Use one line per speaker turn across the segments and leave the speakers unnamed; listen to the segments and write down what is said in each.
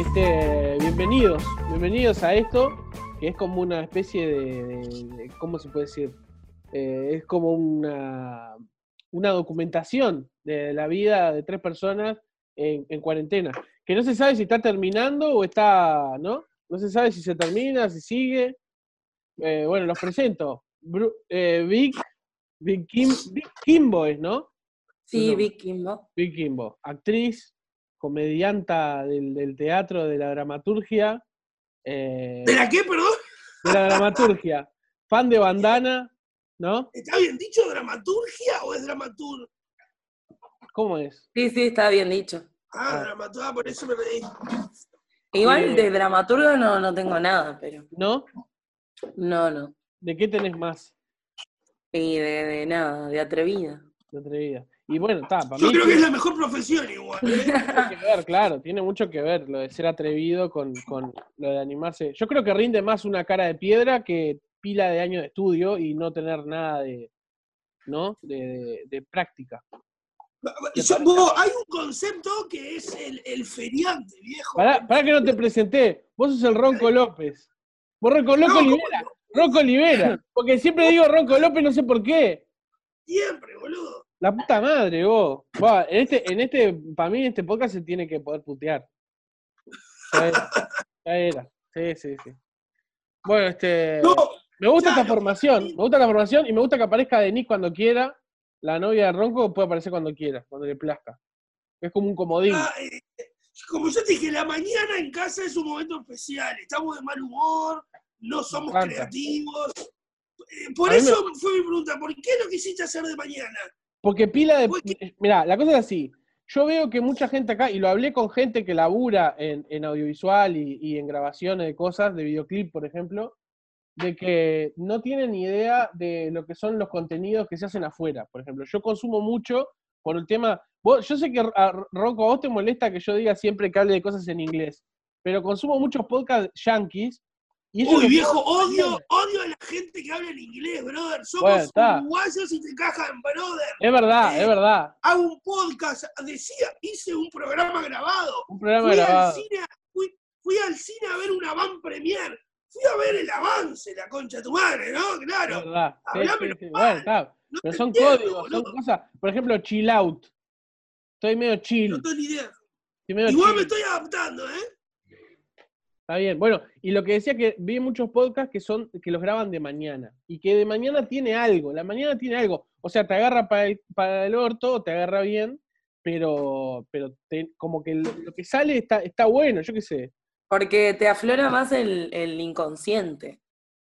Este, bienvenidos, bienvenidos a esto, que es como una especie de, de- de- ¿cómo se puede decir? Eh, es como una, una documentación de la vida de tres personas en, en cuarentena, que no se sabe si está terminando o está, ¿no? No se sabe si se termina, si sigue. Eh, bueno, los presento. Bru- eh, Vic, Vic, Kim, Vic Kimbo es, ¿no?
Sí,
No.
Vic Kimbo.
Vic Kimbo, actriz, comedianta del, del teatro, de la dramaturgia, eh,
¿De la qué, perdón?
de la dramaturgia, fan de bandana, ¿no?
¿Está bien dicho dramaturgia o es dramatur?
¿Cómo es?
Sí, sí, está bien dicho.
Ah,
Ah.
dramaturgia, por eso me reí.
Igual
Eh.
de dramaturgo no, no tengo nada, pero
¿No?
no, no.
¿De qué tenés más
Y de, de nada, de atrevida.
de atrevida? Y bueno, está, para
Yo
mí
creo que es
tiene
la mejor profesión igual. ¿eh?
mucho que ver, claro, tiene mucho que ver lo de ser atrevido con, con lo de animarse. Yo creo que rinde más una cara de piedra que pila de años de estudio y no tener nada de, ¿no? De, de- de práctica.
Yo- vos, hay un concepto que es el, el feriante, viejo.
Pará, pará que no te presenté. Vos sos el Ronco López. Vos Ronco Loco
No, ¿cómo
Olivera. Ronco Olivera. Porque siempre digo Ronco López, no sé por qué.
Siempre, boludo.
La puta madre, vos. En este, en este, para mí en este podcast se tiene que poder putear. Ya era. Ya era. Sí, sí, sí. Bueno, este.
No,
me gusta esta formación. Me gusta la formación y me gusta que aparezca Denise cuando quiera. La novia de Ronco puede aparecer cuando quiera, cuando le plazca. Es como un comodín.
ah, eh, como yo te dije, la mañana en casa es un momento especial. Estamos de mal humor, no somos creativos. Eh, por
A mí me-
eso fue mi pregunta, ¿por qué lo quisiste hacer de mañana?
Porque pila de.
Que-
Mira, la cosa es así. Yo veo que mucha gente acá, y lo hablé con gente que labura en, en audiovisual y, y en grabaciones de cosas, de videoclip, por ejemplo, de que no tienen ni idea de lo que son los contenidos que se hacen afuera. Por ejemplo, yo consumo mucho por el tema. vos- yo sé que a Ronco, a vos te molesta que yo diga siempre que hable de cosas en inglés, pero consumo muchos podcasts yankees. Y
Uy, viejo, odio, odio a la gente que habla en inglés, brother. Somos
Bueno,
uruguayos y te cajan, brother.
Es verdad,
Eh,
es verdad.
Hago un podcast, decía, hice un programa grabado.
Un programa
Fui al,
grabado.
cine, a- fui, fui al cine a ver una van premier. Fui a ver el avance, la concha de tu madre, ¿no?
Es
Claro.
verdad. Sí,
Hablámelo
sí, sí.
mal.
Bueno, está.
No
Pero son
entiendo,
códigos, son
boludo.
cosas. Por ejemplo, chill out. Estoy medio chill.
No tengo ni idea.
medio
Igual
chill.
me estoy adaptando, ¿eh?
Está bien. Bueno, y lo que decía que vi muchos podcasts que son que los graban de mañana. Y que de mañana tiene algo. La mañana tiene algo. O sea, te agarra para el, para el orto, te agarra bien, pero, pero te- como que lo, que sale está, está bueno, yo qué sé.
Porque te aflora más el, el inconsciente.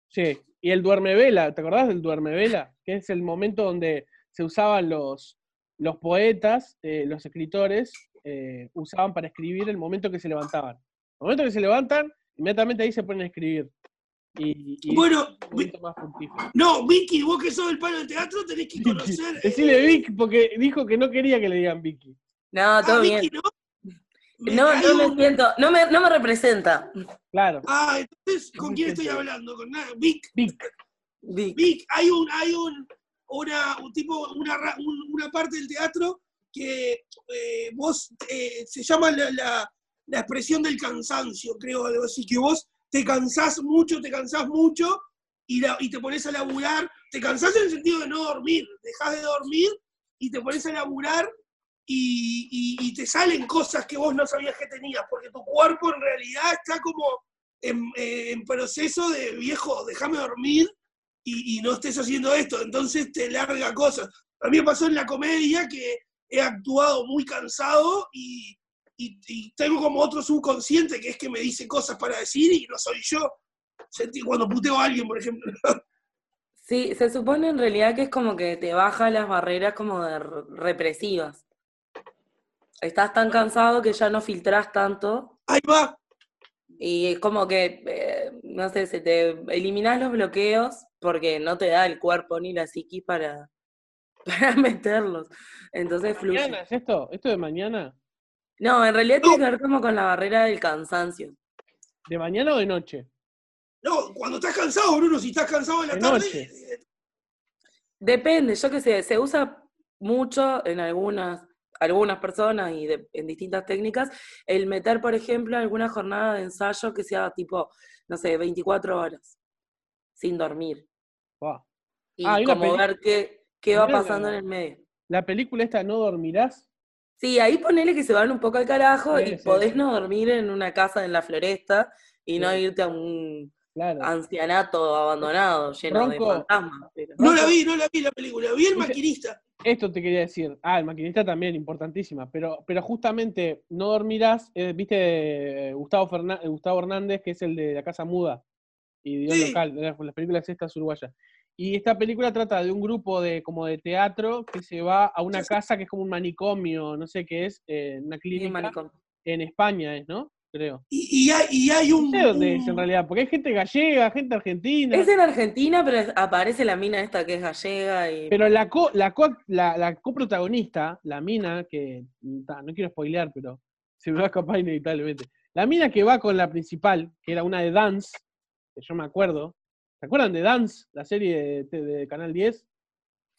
Sí. Y el duerme vela, ¿te acordás del duerme vela? Que es el momento donde se usaban los, los poetas, eh, los escritores, eh, usaban para escribir el momento que se levantaban. El momento que se levantan, inmediatamente ahí se ponen a escribir. Y, y
Bueno,
momento más.
No, Vicky, vos que sos del palo de teatro tenés que conocer. eh,
Decile Vic, porque dijo que no quería que le digan Vicky.
No,
ah,
todo bien.
Vicky, ¿no? Me
No, no me siento, no me, no me representa.
Claro,
Ah, entonces, ¿con quién estoy hablando? Con nada. Vic.
Vic.
Vic.
Vic, hay un, hay un, una, un tipo, una, una parte del teatro que eh, vos, eh, se llama la, la- la expresión del cansancio, creo, algo así, que vos te cansás mucho, te cansás mucho y, te pones a laburar, te cansás en el sentido de no dormir, dejás de dormir y te pones a laburar y, te salen cosas que vos no sabías que tenías, porque tu cuerpo en realidad está como en, en proceso de viejo, déjame dormir y, y no estés haciendo esto, entonces te larga cosas. A mí me pasó en la comedia que he actuado muy cansado y, y- y tengo como otro subconsciente que es que me dice cosas para decir y no soy yo. Sentí cuando puteo a alguien, por ejemplo.
Sí, se supone en realidad que es como que te baja las barreras como de represivas. Estás tan cansado que ya no filtrás tanto
Ahí va.
y es como que, eh, no sé, se te eliminás los bloqueos porque no te da el cuerpo ni la psiquis para, para meterlos. Entonces fluye.
¿Mañana es esto? ¿Esto de mañana?
No, en realidad tiene que ver como con la barrera del cansancio.
¿De mañana o de noche?
No, cuando estás cansado, Bruno, si estás cansado en la
De
tarde,
noche.
eh,
Depende, yo qué sé, se usa mucho en algunas algunas personas y de- en distintas técnicas, el meter, por ejemplo, alguna jornada de ensayo que sea tipo, no sé, 24 horas, sin dormir.
Buah.
Y
Ah,
como ver qué, qué va
la-
pasando en el medio.
La película esta, ¿No dormirás?
Sí, ahí ponele que se van un poco al carajo
Sí,
y
sí,
podés
sí.
no dormir en una casa en la floresta y no irte a un
Claro.
ancianato abandonado lleno
Ronco.
de fantasmas. pero-
No la vi, no la vi la película. Vi el maquinista.
Esto te quería decir. Ah, el maquinista también, importantísima. Pero, pero justamente, No dormirás, eh, viste Gustavo, Ferná- eh, Gustavo Hernández, que es el de La Casa Muda y Dios
Sí.
Local, de las, las películas estas uruguayas. Y esta película trata de un grupo de como de teatro que se va a una
Sí, sí.
casa que es como un manicomio, no sé qué es, eh, una clínica en España, es, ¿no? Creo.
Y, y hay, y hay un.
No sé dónde es en realidad, porque hay gente gallega, gente argentina.
Es en Argentina, pero aparece la mina esta que es gallega y
Pero la, co, la, co- la, la coprotagonista, la mina, que ta, no quiero spoilear, pero se me va a escapar inevitablemente. La mina que va con la principal, que era una de Dance, que yo me acuerdo. ¿Se acuerdan de Dance, la serie de, de Canal 10?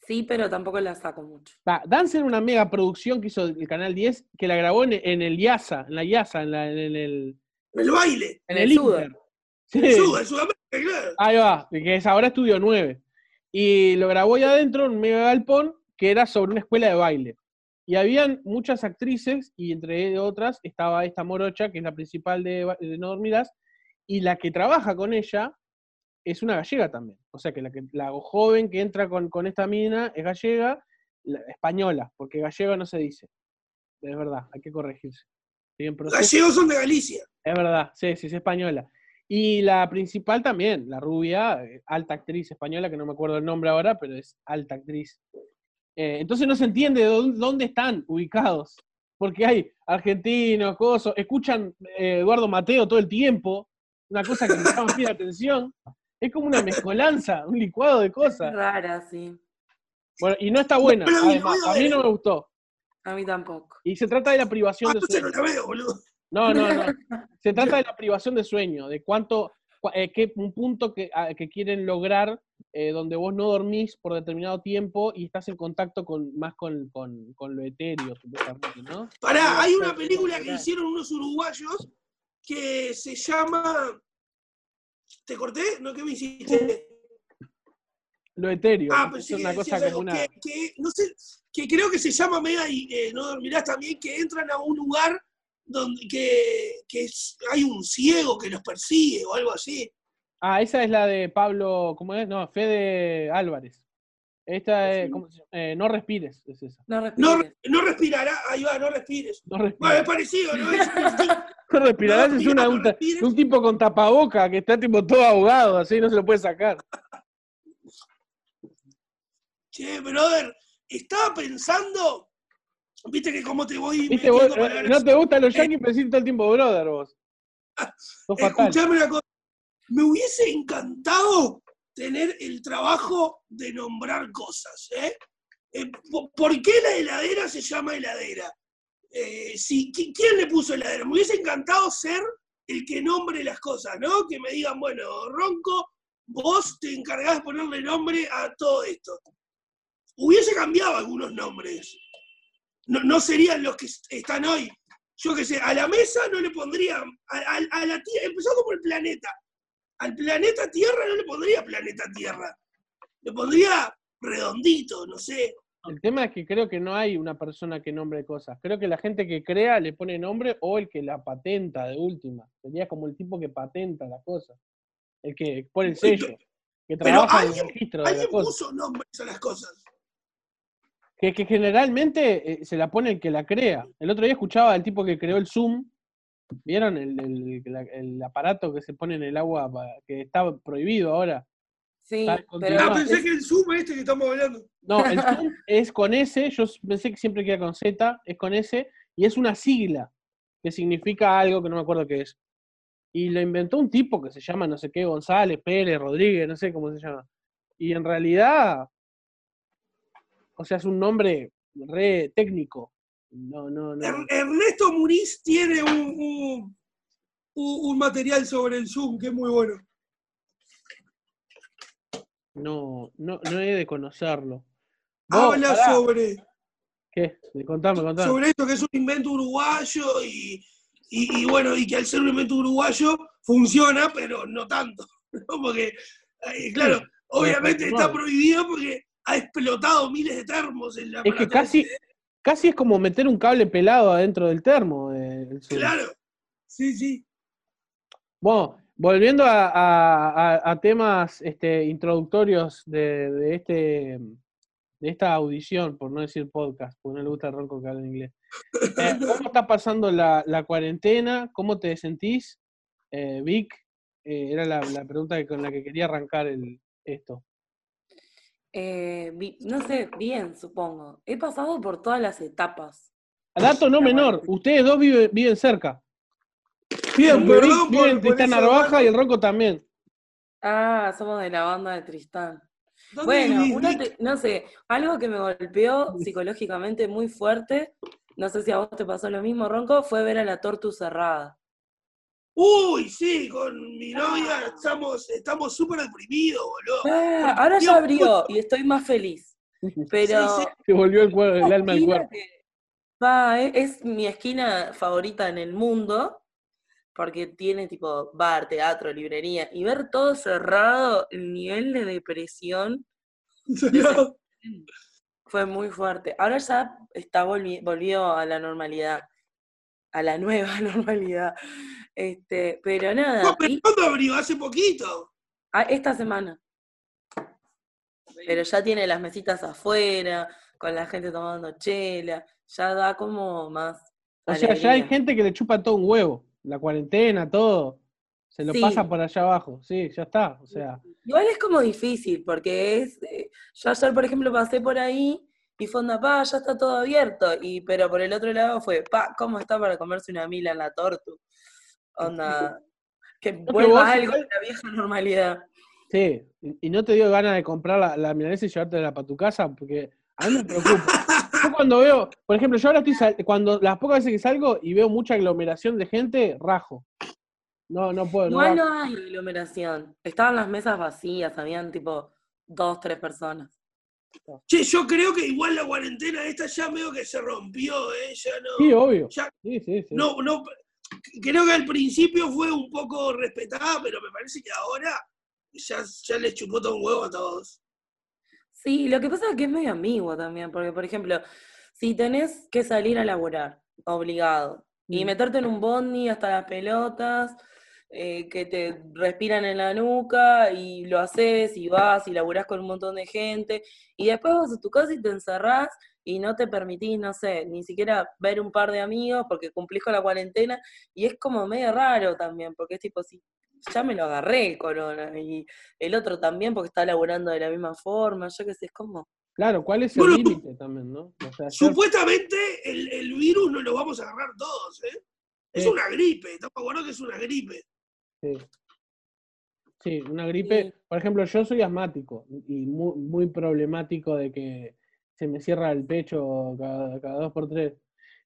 sí, pero tampoco la saco mucho.
Va, Dance era una mega producción que hizo el Canal 10, que la grabó en, en el IASA, en la IASA, en, la- en el,
El baile.
En
en
el
el. Inter. Sí.
El Sud- el Sudamérica, claro.
Ahí va, que es ahora Estudio 9. Y lo grabó ahí adentro en un mega galpón que era sobre una escuela de baile. Y habían muchas actrices, y entre otras estaba esta morocha, que es la principal de, de No Dormirás, y la que trabaja con ella es una gallega también. O sea que la, que, la joven que entra con, con esta mina es gallega, la- española, porque gallega no se dice. Es verdad, hay que corregirse.
Gallegos son de Galicia.
Es verdad, sí, sí, es española. Y la principal también, la rubia, eh, alta actriz española, que no me acuerdo el nombre ahora, pero es alta actriz. Eh, entonces no se entiende dónde, dónde están ubicados. Porque hay argentinos, cosas, escuchan eh, Eduardo Mateo todo el tiempo, una cosa que me llama la atención. Es como una mezcolanza, un licuado de
Es
cosas.
rara, sí.
Bueno, y no está buena,
No
además,
a
a mí
ver.
no me gustó.
A mí tampoco.
Y se trata de la privación
Ah,
de
entonces no
sueño.
la veo, boludo.
No, no, no. Se trata de la privación de sueño, de cuánto, eh, qué, un punto que, a- que quieren lograr eh, donde vos no dormís por determinado tiempo y estás en contacto con más con, con, con lo etéreo, ¿no?
Pará, hay una película que hicieron unos uruguayos que se llama. ¿Te corté? ¿No? ¿Qué me hiciste?
Lo etéreo.
Ah, pensé
es
que
una cosa como una.
que, que, no sé, que creo que se llama Mega y eh, no dormirás también, que entran a un lugar donde que, que es- hay un ciego que los persigue o algo así.
Ah, esa es la de Pablo, ¿cómo es? No, Fede Álvarez. Esta es, ¿cómo se llama? Eh, No respires, es esa.
No
No,
respires.
no respirará, ahí va, no respires.
No
Bueno, es
respires.
parecido, ¿no? Es-
No respirarás
no
es una, un,
respires.
un tipo con tapaboca que está tipo todo ahogado, así no se lo puede sacar.
Che, brother, estaba pensando, viste que como te voy
¿Viste vos? Eh, No te gustan los yankees, pero decís todo el tiempo brother vos. Sos fatal.
Escuchame una cosa. Me hubiese encantado tener el trabajo de nombrar cosas. ¿eh? Eh, po- ¿Por qué la heladera se llama heladera? Eh, si, ¿qui- ¿Quién le puso heladera? Me hubiese encantado ser el que nombre las cosas, ¿no? Que me digan, bueno, Ronco, vos te encargás de ponerle nombre a todo esto. Hubiese cambiado algunos nombres. No, no serían los que est- están hoy yo qué sé, a la mesa no le pondría, a, a- a la Tierra, empezando por el planeta. Al planeta Tierra no le pondría planeta Tierra. Le pondría redondito, no sé.
El tema es que creo que no hay una persona que nombre cosas. Creo que la gente que crea le pone nombre o el que la patenta de última. Sería como el tipo que patenta las cosas. El que pone el sello. Que
pero
trabaja en el
alguien-
registro de la
Alguien
cosa.
puso nombres a las cosas.
Que, que generalmente eh, se la pone el que la crea. El otro día escuchaba al tipo que creó el Zoom. ¿Vieron el, el- la- el aparato que se pone en el agua pa- que está prohibido ahora?
Sí, pero.
Ah,
No,
pensé
es-
que el Zoom este que estamos hablando.
No, el Zoom es con S, yo pensé que siempre que era con Z, es con S, y es una sigla que significa algo que no me acuerdo qué es. Y lo inventó un tipo que se llama no sé qué, González, Pérez, Rodríguez, no sé cómo se llama. Y en realidad, o sea, es un nombre re técnico. No, no, no.
Er- Ernesto Muniz tiene un, un- material sobre el Zoom que es muy bueno.
No, no, no he de conocerlo.
Habla
pará,
sobre.
¿Qué? Contame, contame.
sobre esto que es un invento uruguayo y, y- y bueno, y que al ser un invento uruguayo funciona, pero no tanto. ¿no? Porque, eh, claro, obviamente está prohibido porque ha explotado miles de termos en la
Es que casi, casi es como meter un cable pelado adentro del termo. eh, el Zoom.
Claro, sí, sí.
Bueno, volviendo a, a- a- a temas este, introductorios de, de este, de esta audición, por no decir podcast, porque no le gusta el ronco que habla en inglés. Eh, ¿Cómo está pasando la, la cuarentena? ¿Cómo te sentís? Eh, Vic, eh, era la, la pregunta con la que quería arrancar el, esto.
Eh, vi- no sé, bien, supongo. He pasado por todas las etapas.
Dato no menor, ustedes dos viven, viven cerca.
Bien,
Viven,
perdón por,
viven
por
Tristán Narvaja y el Ronco también.
Ah, somos de la banda de Tristán.
¿Dónde
Bueno, una te- no sé, algo que me golpeó psicológicamente muy fuerte, no sé si a vos te pasó lo mismo, Ronco, fue ver a la Tortu cerrada.
Uy, sí, con mi novia estamos estamos súper deprimidos, boludo.
Ah, ahora ya abrió y estoy más feliz. Pero
Sí, sí.
Se volvió el, cuer- el alma al cuerpo.
que- va, e- es mi esquina favorita en el mundo, porque tiene tipo bar, teatro, librería, y ver todo cerrado, el nivel de depresión fue muy fuerte. Ahora ya está volvi- volvió a la normalidad, a la nueva normalidad. Este, pero nada,
No, pero ¿Cuándo abrió? Hace poquito.
ah, esta semana. Pero ya tiene las mesitas afuera, con la gente tomando chela, ya da como más.
O sea, ya hay gente que le chupa todo un huevo. La cuarentena, todo. Se lo
Sí.
pasa por allá abajo. Sí, ya está. O sea,
Igual es como difícil, porque es. eh, yo ayer, por ejemplo, pasé por ahí y fue onda, pa, ya está todo abierto. Y, pero por el otro lado fue, pa, ¿cómo está para comerse una mila en la tortu? Onda. Que vuelva algo de la vieja normalidad.
sí. Y no te dio ganas de comprar la, la milanesa y llevártela para tu casa, porque a mí me preocupa. Yo cuando veo, por ejemplo, yo ahora estoy sal- cuando las pocas veces que salgo y veo mucha aglomeración de gente, rajo. No, no puedo.
Igual no hay aglomeración. Estaban las mesas vacías, habían tipo dos, tres personas.
Che, yo creo que igual la cuarentena esta ya medio que se rompió, ¿eh? Ya no.
Sí, obvio.
ya-
Sí, sí, sí.
no, no. Creo que al principio fue un poco respetada, pero me parece que ahora ya, ya les chupó todo un huevo a todos.
Sí, lo que pasa es que es medio ambiguo también, porque por ejemplo, si tenés que salir a laburar, obligado, y
Mm.
meterte en un bondi hasta las pelotas, eh, que te respiran en la nuca, y lo haces, y vas, y laburás con un montón de gente, y después vas a tu casa y te encerrás, y no te permitís, no sé, ni siquiera ver un par de amigos porque cumplís con la cuarentena, y es como medio raro también, porque es tipo, si ya me lo agarré el corona, y el otro también porque está laburando de la misma forma, yo qué sé, es como...
Claro, ¿cuál es el
Bueno,
límite también, no? O sea, ayer-
Supuestamente el, el virus no lo vamos a agarrar todos, ¿eh? Es
Sí.
una gripe, estamos acuerdo que es una gripe.
Sí. Sí, una gripe.
Sí.
Por ejemplo, yo soy asmático y muy, muy problemático de que se me cierra el pecho cada, cada dos por tres.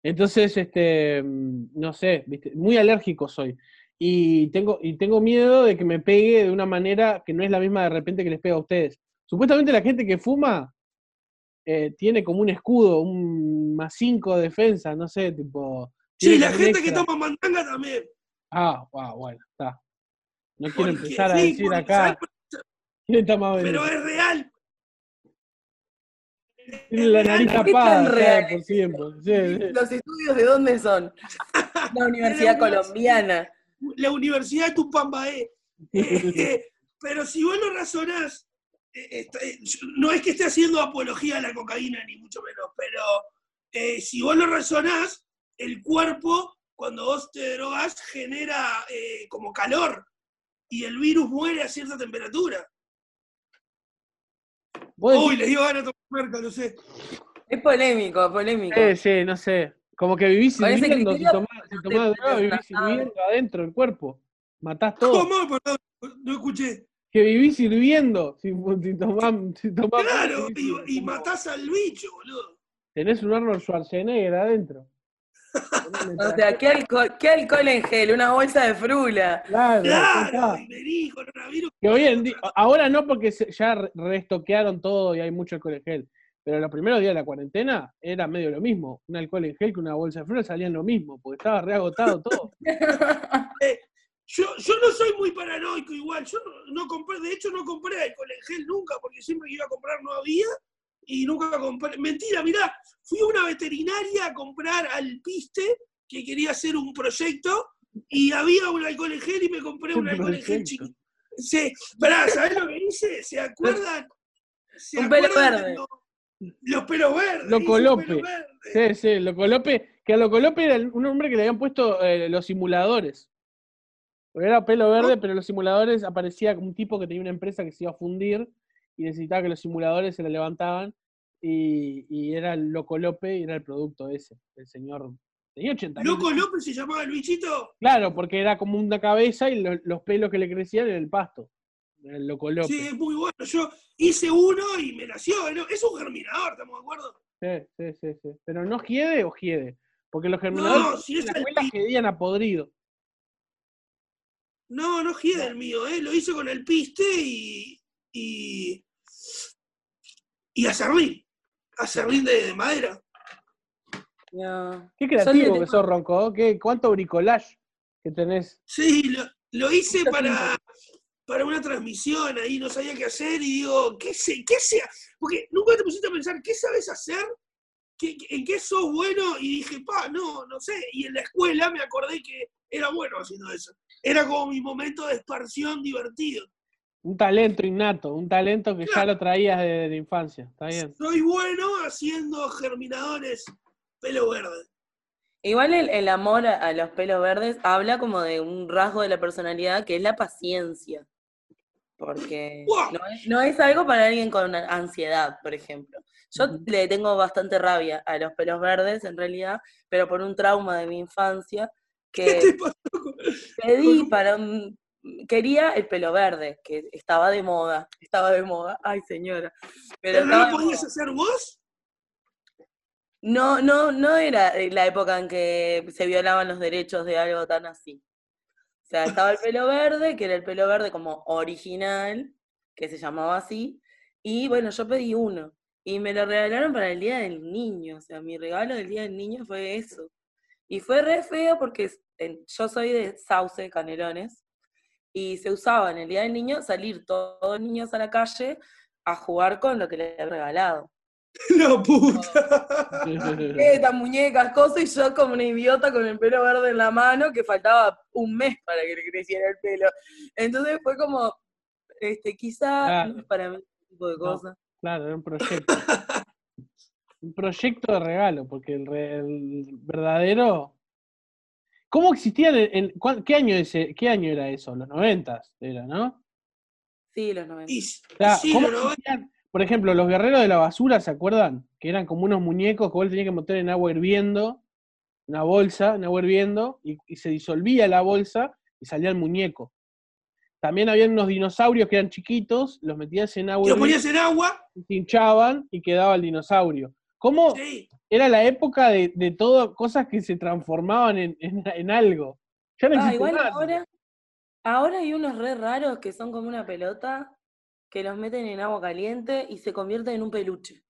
Entonces, este, mm, no sé, ¿viste? muy alérgico soy. Y tengo, y tengo miedo de que me pegue de una manera que no es la misma de repente que les pega a ustedes. Supuestamente la gente que fuma eh, tiene como un escudo, un más cinco de defensa, no sé, tipo.
Sí, la gente que toma mandanga también.
Ah, wow, bueno, está. No quiero
Porque-
empezar a
sí,
decir
porque,
acá
¿sabes?
quién está más
Pero es real.
Tiene la nariz
¿Por qué
tapada,
real
por siempre. Sí, sí.
¿Los estudios de dónde son? La Universidad Colombiana.
La Universidad de Tupambaé. Pero si vos lo razonás, eh, eh, no es que esté haciendo apología a la cocaína, ni mucho menos, pero eh, si vos lo razonás, el cuerpo, cuando vos te drogás, genera eh, como calor y el virus muere a cierta temperatura.
Vos
Uy, les dio ganas de tomar merca, lo sé.
Es polémico, polémico.
Sí, sí, no sé. Como que vivís hirviendo, si tomás, si
no
tomás droga, vivís hirviendo adentro del cuerpo. Matás todo.
¿Cómo? Perdón, no escuché.
Que vivís hirviendo si, si tomás, si tomás
Claro, y, y matás al bicho, boludo.
Tenés un Arnold Schwarzenegger adentro.
O sea, ¿qué alcohol, ¿qué alcohol en gel? Una bolsa de frula.
Claro,
Claro, coronavirus.
Que hoy en ahora no porque ya re- restoquearon todo y hay mucho alcohol en gel, Pero los primeros días de la cuarentena era medio lo mismo. Un alcohol en gel que una bolsa de flores salían lo mismo, porque estaba reagotado todo.
Yo, yo no soy muy paranoico igual, yo no, no compré, de hecho no compré alcohol en gel nunca, porque siempre que iba a comprar no había, y nunca compré. Mentira, mirá, fui a una veterinaria a comprar al piste, que quería hacer un proyecto, y había un alcohol en gel y me compré un
Un
alcohol en gel chiquito. Sí, pará, ¿sabés lo que hice? ¿Se acuerdan? ¿Se
Un pelo
acuerdan
verde.
de lo- Los pelos verdes. Verde.
Sí, sí, Loco López, que a Loco López era un hombre que le habían puesto eh, los simuladores. Porque era pelo verde, pero los simuladores aparecía como un tipo que tenía una empresa que se iba a fundir y necesitaba que los simuladores se le levantaban y, y era el Loco López y era el producto ese, el señor. Tenía 80 mil-
Loco López se llamaba el bichito.
Claro, porque era como una cabeza y lo- los pelos que le crecían en el pasto. Era el Loco López.
Sí, es muy bueno. Yo hice uno y me nació. ¿no? Es un germinador, ¿estamos de acuerdo?
Sí, sí, sí, sí. Pero no hiede o hiede. Porque los germinadores
No, si
en
es
la
el
escuela a podrido.
No, no gira el mío, ¿eh? Lo hice con el piste y. y. y acerrín. Acerrín de, de madera.
Qué creativo que sos, Ronco. ¿Qué, ¿Cuánto bricolage que tenés?
Sí, lo, lo hice para, para una transmisión ahí, no sabía qué hacer y digo, ¿qué sé? ¿Qué sea? Porque nunca te pusiste a pensar, ¿qué sabes hacer? ¿Qué- qué- ¿En qué sos bueno? Y dije, pa, no, no sé. Y en la escuela me acordé que era bueno haciendo eso. Era como mi momento de esparción divertido.
Un talento innato, un talento que ya lo traías de, de infancia. Está bien.
Soy bueno haciendo germinadores pelo verde.
Igual el, el amor a, a los pelos verdes habla como de un rasgo de la personalidad que es la paciencia. Porque no es, no es algo para alguien con ansiedad, por ejemplo. Yo le tengo bastante rabia a los pelos verdes, en realidad, pero por un trauma de mi infancia
¿Qué
que
te pasó? con-
pedí para un... Quería el pelo verde, que estaba de moda, estaba de moda, ay señora. Pero
¿Pero no lo podías hacer vos?
No, no, no era la época en que se violaban los derechos de algo tan así. O sea, estaba el pelo verde, que era el pelo verde como original, que se llamaba así, y bueno, yo pedí uno, y me lo regalaron para el Día del Niño, o sea, mi regalo del Día del Niño fue eso. Y fue re feo porque yo soy de Sauce, Canelones, y se usaba en el Día del Niño salir todos los niños a la calle a jugar con lo que le había regalado.
La puta.
muñecas, muñecas, cosas, y yo como una idiota con el pelo verde en la mano, que faltaba un mes para que le creciera el pelo. Entonces fue como, este, quizá
Claro.
no es para mí ese tipo de
No.
cosas.
Claro, era un proyecto. un proyecto de regalo, porque el, re- el verdadero. ¿Cómo existían? En, ¿qué, año ese, ¿Qué año era eso? Los noventas era, ¿no?
Sí, los 90.
Y,
O sea,
sí.
Por ejemplo, los guerreros de la basura, ¿se acuerdan? Que eran como unos muñecos que vos tenías que meter en agua hirviendo, una bolsa en agua hirviendo, y, y se disolvía la bolsa y salía el muñeco. También había unos dinosaurios que eran chiquitos, los metías en agua
lo
hirviendo,
ponías en agua.
se hinchaban y quedaba el dinosaurio. ¿Cómo
Sí.
era la época de, de todo, cosas que se transformaban en, en- en algo? Ya no
Ah, igual ahora, ahora hay unos re raros que son como una pelota que los meten en agua caliente y se convierten en un peluche.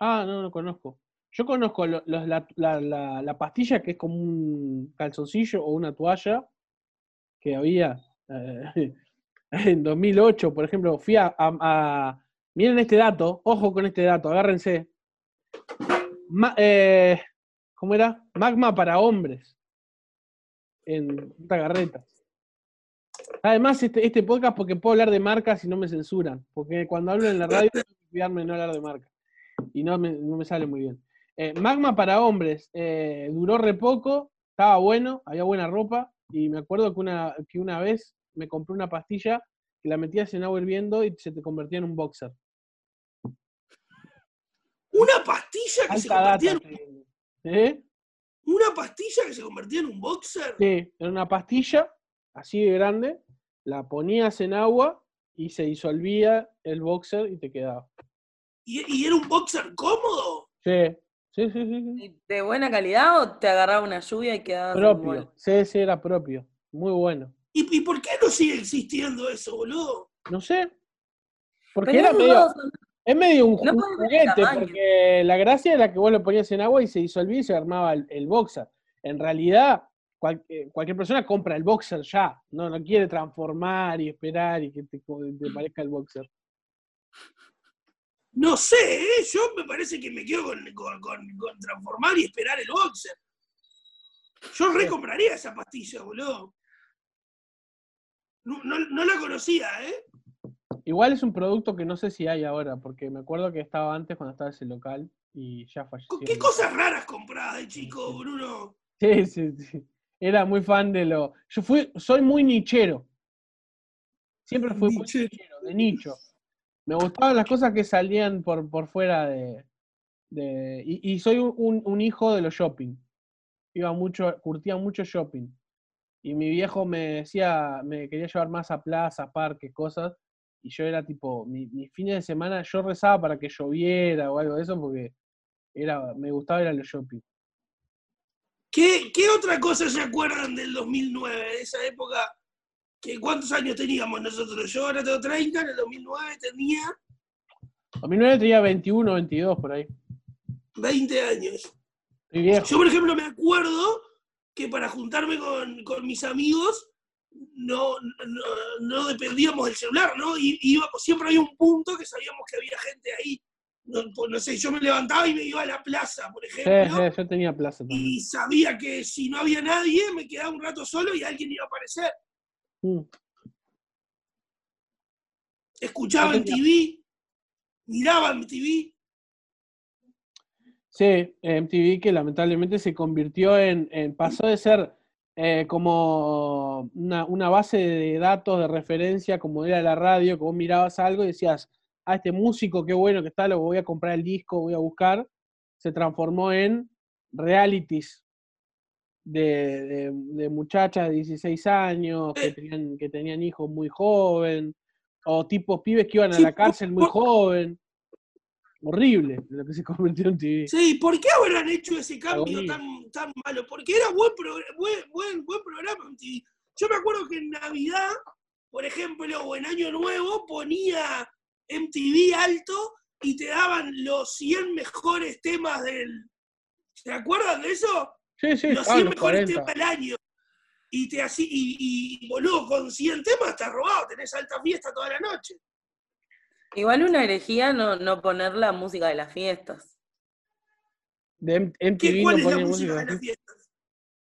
Ah, no, no conozco. Yo conozco los- la, la- la- la pastilla que es como un calzoncillo o una toalla que había eh, en 2008, por ejemplo. Fui a, a- a- Miren este dato, ojo con este dato, agárrense. Eh, ¿Cómo era? Magma para hombres. En Punta Carreta. Además, este, este podcast, porque puedo hablar de marcas y no me censuran. Porque cuando hablo en la radio, tengo que cuidarme de no hablar de marcas y no me, no me sale muy bien. Eh, Magma para hombres, eh, duró re poco, estaba bueno, había buena ropa, y me acuerdo que una, que una vez me compré una pastilla que la metías en agua hirviendo y se te convertía en un boxer.
Una pastilla que se convertía
data.
en,
digo. ¿Eh?
una pastilla que se convertía en un boxer.
Sí, era una pastilla así de grande, la ponías en agua y se disolvía el boxer y te quedaba.
¿Y, y era un boxer cómodo?
Sí, sí, sí, sí. sí.
¿Y ¿De buena calidad o te agarraba una lluvia y quedabas en
Propio. Sí, sí, era propio. Muy bueno.
¿Y, y por qué no sigue existiendo eso, boludo?
No sé. Porque
Pero
era medio. Es medio un,
No
juguete, porque la gracia era que vos lo ponías en agua y se disolvía y se armaba el, el boxer. En realidad, cual- eh, cualquier persona compra el boxer ya, no, no quiere transformar y esperar y que te, parezca el boxer.
No sé, ¿eh? yo me parece que me quedo con, con- con- con transformar y esperar el boxer. Yo recompraría esa pastilla, boludo. No, no- no la conocía, ¿eh?
Igual es un producto que no sé si hay ahora, porque me acuerdo que estaba antes cuando estaba ese local y ya falleció.
¿Qué cosas raras comprabas de chico, Bruno?
Sí, sí, sí. Era muy fan de lo. Yo fui, soy muy nichero. Siempre fui muy
Nichero.
nichero, de nicho. Me gustaban las cosas que salían por, por fuera de. de- y, y soy un hijo de los shopping. Iba mucho, curtía mucho shopping. Y mi viejo me decía, me quería llevar más a plazas, parques, cosas. Y yo era tipo, mi- mis fines de semana, yo rezaba para que lloviera o algo de eso, porque era, me gustaba ir a los shopping.
¿Qué, qué otra cosa se acuerdan del 2009, de esa época? ¿Que ¿Cuántos años teníamos nosotros? Yo ahora tengo 30, en el 2009 tenía
2009 tenía 21, 22 por ahí.
20 años. Yo, por ejemplo, me acuerdo que para juntarme con, con mis amigos no, no, no dependíamos del celular, ¿no? Y íbamos, siempre había un punto que sabíamos que había gente ahí. No, pues, no sé, yo me levantaba y me iba a la plaza, por
Sí,
ejemplo,
sí, yo tenía plaza también.
y sabía que si no había nadie, me quedaba un rato solo y alguien iba a aparecer.
Mm.
Escuchaba en TV, miraba en TV.
Sí, MTV que lamentablemente se convirtió en, en- pasó de ser eh, como una, una base de datos de referencia, como era la radio, que vos mirabas algo y decías, ah, este músico, qué bueno que está, lo voy a comprar el disco, voy a buscar, se transformó en realities de, de- de muchachas de 16 años que
Eh.
tenían, que tenían hijos muy joven, o tipos pibes que iban a la cárcel muy joven. Horrible lo que se convirtió en TV.
Sí, ¿por qué habrán hecho ese cambio tan, tan malo? Porque era buen, progr- buen, buen, buen programa en TV. Yo me acuerdo que en Navidad, por ejemplo, o en Año Nuevo, ponía MTV alto y te daban los 100 mejores temas del... ¿Se acuerdan de eso?
Sí, sí,
los
estaban
100
los
mejores
40.
temas del año. Y te así, y, y, boludo, con 100 temas estás robado, tenés alta fiesta toda la noche.
Igual una herejía no, no poner la música de las fiestas.
De M-
¿Qué,
MTV
¿Cuál
no
es la música de las fiestas?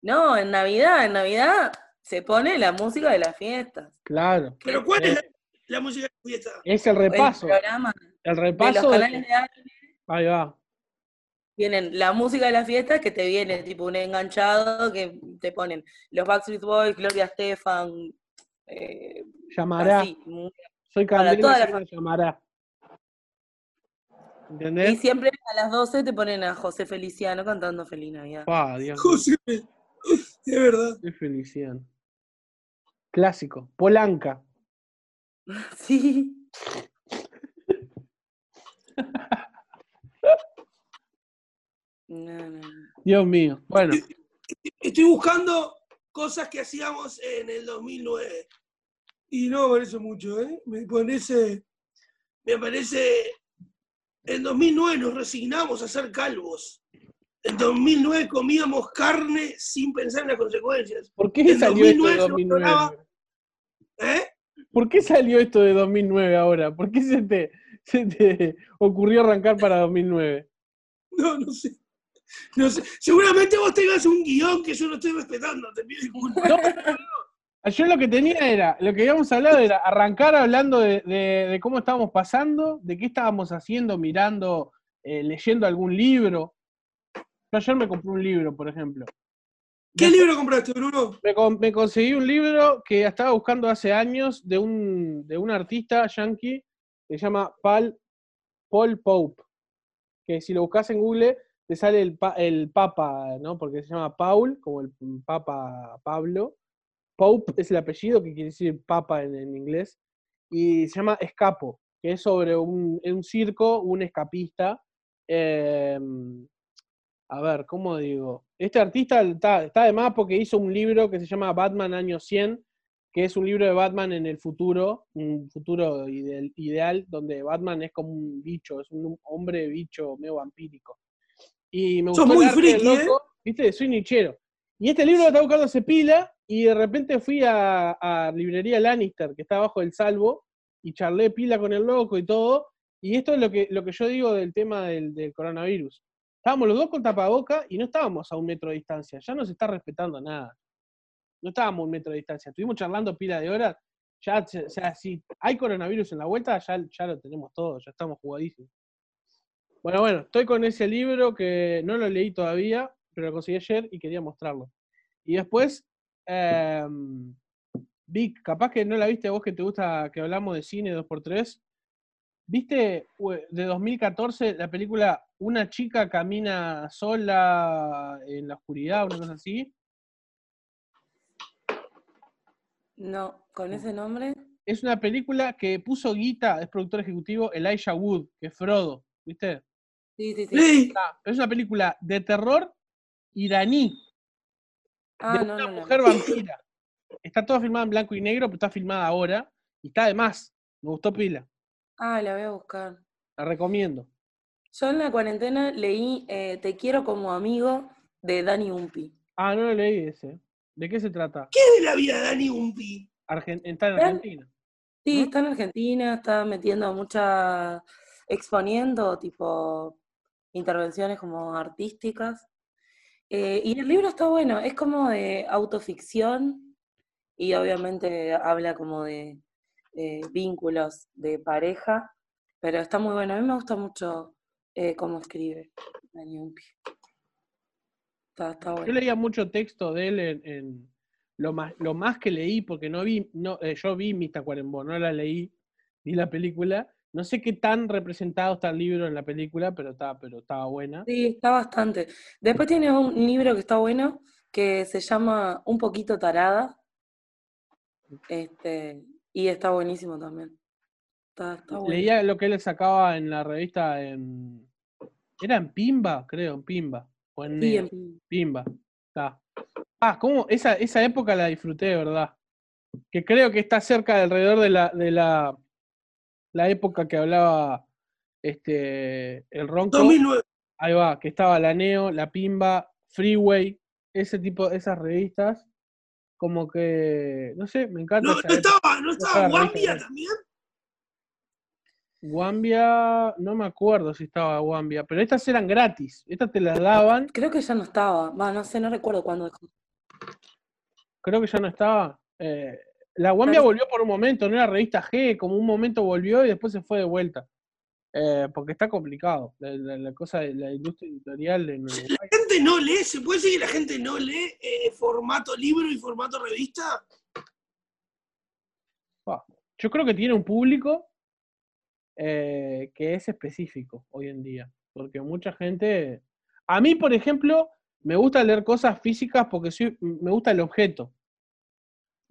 No, en Navidad, en Navidad se pone la música de las fiestas.
Claro.
Pero ¿cuál
Eh,
es la, la música de las fiestas?
Es el repaso.
El programa
El
de
repaso.
los
de-
canales de anime
Ahí va.
tienen la música de las fiestas que te viene tipo un enganchado que te ponen los Backstreet Boys, Gloria Estefan, eh,
Llamará.
así,
Soy
para
Candela,
toda la
llamará.
Y
¿Entendés?
siempre a las 12 te ponen a José Feliciano cantando Feliz Navidad.
Pa, Dios mío,
José, es verdad.
qué felicidad. Clásico. Polanca.
Sí. No, no, no.
Dios mío. Bueno,
Estoy buscando cosas que hacíamos en el 2009. Y no me parece mucho, ¿eh? Me parece. Me parece. En 2009 nos resignamos a ser calvos. En 2009 comíamos carne sin pensar en las consecuencias.
¿por qué
en
salió esto de
2009 se
2009?
valoraba- ¿Eh?
¿Por qué salió esto de 2009 ahora? ¿Por qué se te, se te ocurrió arrancar para 2009?
No, no sé. No sé. Seguramente vos tengas un guion que yo no estoy respetando, te pido disculpas.
No, Yo lo que tenía era, lo que habíamos hablado era arrancar hablando de, de- de cómo estábamos pasando, de qué estábamos haciendo, mirando, eh, leyendo algún libro. Yo ayer me compré un libro, por ejemplo.
¿Qué libro compraste, Bruno?
Me, con- me conseguí un libro que estaba buscando hace años de un, de un artista yankee que se llama Paul, Paul Pope. Que si lo buscas en Google te sale el, el Papa, ¿no? Porque se llama Paul, como el Papa Pablo. Pope es el apellido, que quiere decir Papa en, en inglés. Y se llama Escapo, que es sobre un, un circo, un escapista. em, a ver, ¿cómo digo? Este artista está, está de más porque hizo un libro que se llama Batman Año 100, que es un libro de Batman en el futuro, un futuro ideal, ideal donde Batman es como un bicho, es un hombre bicho medio vampírico. Y me
Sos
gustó el
muy
del
friki, ¿eh?
viste, soy nichero. Y este libro lo estaba buscando hace pila, y de repente fui a, a librería Lannister, que está abajo del salvo, y charlé pila con el loco y todo. Y esto es lo que, lo que yo digo del tema del, del coronavirus. Estábamos los dos con tapaboca y no estábamos a un metro de distancia. Ya no se está respetando nada. No estábamos a un metro de distancia. Estuvimos charlando pila de horas. Ya, o sea, si hay coronavirus en la vuelta, ya, ya lo tenemos todo. Ya estamos jugadísimos. Bueno, bueno, estoy con ese libro que no lo leí todavía, pero lo conseguí ayer y quería mostrarlo. Y después, eh, Vic, capaz que no la viste vos que te gusta que hablamos de cine 2x3. ¿Viste de 2014 la película Una chica camina sola en la oscuridad, una cosa así?
No, con ese nombre.
Es una película que puso guita, es productor ejecutivo Elijah Wood, que es Frodo, ¿viste?
Sí, sí, sí.
Sí.
Ah, Es una película de terror iraní,
Ah,
de
no,
una
no, no.
mujer vampira. Está toda filmada en blanco y negro, pero está filmada ahora. Y está de más. Me gustó pila.
Ah, la voy a buscar.
La recomiendo.
Yo en la cuarentena leí eh, Te quiero como amigo de Dani Umpi.
Ah, no lo leí ese. ¿De qué se trata?
¿Qué es de la vida de Dani Umpi?
Argen- está en. Argentina.
Sí, está en Argentina, está metiendo mucha, exponiendo tipo intervenciones como artísticas. Eh, y el libro está bueno, es como de autoficción y obviamente habla como de eh, vínculos de pareja, pero está muy bueno. A mí me gusta mucho eh, cómo escribe. Está,
Yo leía mucho texto de él en, en lo más lo más que leí, porque no vi, no, eh, yo vi Mista Cuarembó, no la leí, vi la película. No sé qué tan representado está el libro en la película, pero está, pero estaba buena.
Sí, está bastante. Después tiene un libro que está bueno, que se llama Un poquito tarada. Este, y está buenísimo también. Está, está bueno.
Leía lo que él sacaba en la revista en. Era en Pimba, creo, en Pimba. O en
Sí, en-
Pimba. Está. Ah, ¿cómo? Esa, esa época la disfruté, de verdad. Que creo que está cerca de alrededor de la, de la, la época que hablaba este el Ronco.
2009.
Ahí va, que estaba la Neo, la Pimba, Freeway, ese tipo, esas revistas. Como que, no sé, me encanta
No, no estaba, no estaba Guambia también.
Guambia, no me acuerdo si estaba Guambia, pero estas eran gratis, estas te las daban,
Creo que ya no estaba. Va, no sé, no recuerdo cuándo dejó.
creo que ya no estaba. eh, la Guambia volvió por un momento, no era revista G, como un momento volvió y después se fue de vuelta. Eh, porque está complicado, la, la- la cosa de la industria editorial en Uruguay.
La gente no lee, ¿se puede decir que la gente no lee eh, formato libro y formato revista?
Ah, Yo creo que tiene un público eh, que es específico hoy en día, porque mucha gente... A mí, por ejemplo, me gusta leer cosas físicas porque soy- me gusta el objeto.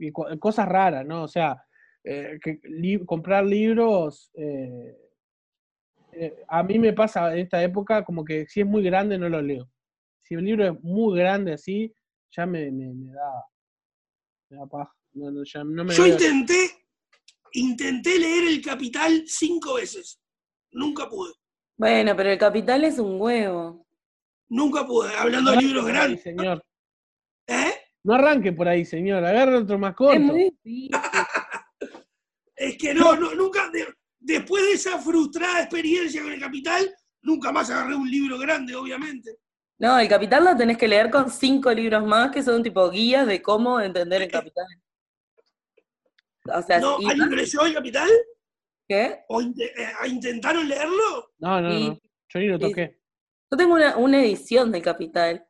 Y co- cosas raras, ¿no? O sea, eh, que li- comprar libros... eh, eh, a mí me pasa en esta época como que si es muy grande no lo leo. Si el libro es muy grande así, ya me, me- me da... Me da paja. No, no, ya no me
Yo intenté, intenté leer El Capital cinco veces. Nunca pude.
Bueno, pero el capital es un huevo.
Nunca pude. Hablando
No
de libros grandes.
señor. No arranque por ahí, señor. Agarre otro más corto.
Es muy difícil.
Es que no, no nunca. de- después de esa frustrada experiencia con El Capital, nunca más agarré un libro grande, obviamente.
No, el capital lo tenés que leer con cinco libros más que son tipo guías de cómo entender el capital. O sea,
No, ¿Alguien leyó El Capital?
¿qué?
¿O eh, intentaron leerlo?
No, no, no. Yo ni lo toqué.
Yo tengo una, una edición del Capital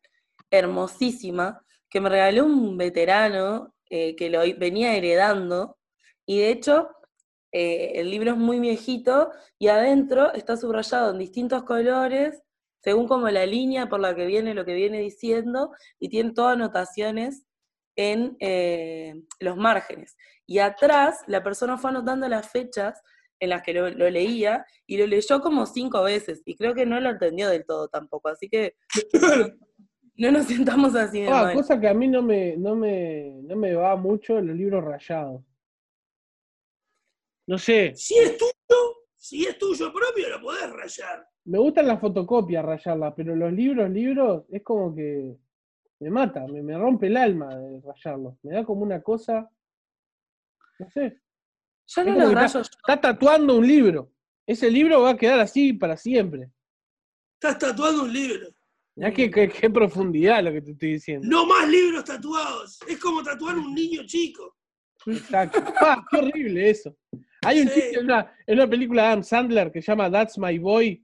hermosísima que me regaló un veterano eh, que lo venía heredando y de hecho eh, el libro es muy viejito y adentro está subrayado en distintos colores según como la línea por la que viene lo que viene diciendo y tiene todas anotaciones en eh, los márgenes. Y atrás la persona fue anotando las fechas en las que lo, lo leía y lo leyó como cinco veces y creo que no lo entendió del todo tampoco, así que No nos sentamos así de
Ah,
mal.
cosa que a mí no me, no me, no me va mucho los libros rayados. No sé,
Si es tuyo, si es tuyo propio, lo podés rayar.
me gustan las fotocopias rayarlas, pero los libros, libros, es como que me mata, me, me rompe el alma de rayarlos. Me da como una cosa, no sé,
Yo
es
no los rayo yo.
está tatuando un libro. Ese libro va a quedar así para siempre.
Estás tatuando un libro.
Mirá qué, qué- qué profundidad lo que te estoy diciendo.
No más libros tatuados. Es como tatuar un niño chico.
Exacto. ¡Ah, qué horrible eso! Hay un
Sí.
chiste en una, en una película de Adam Sandler que se llama That's My Boy.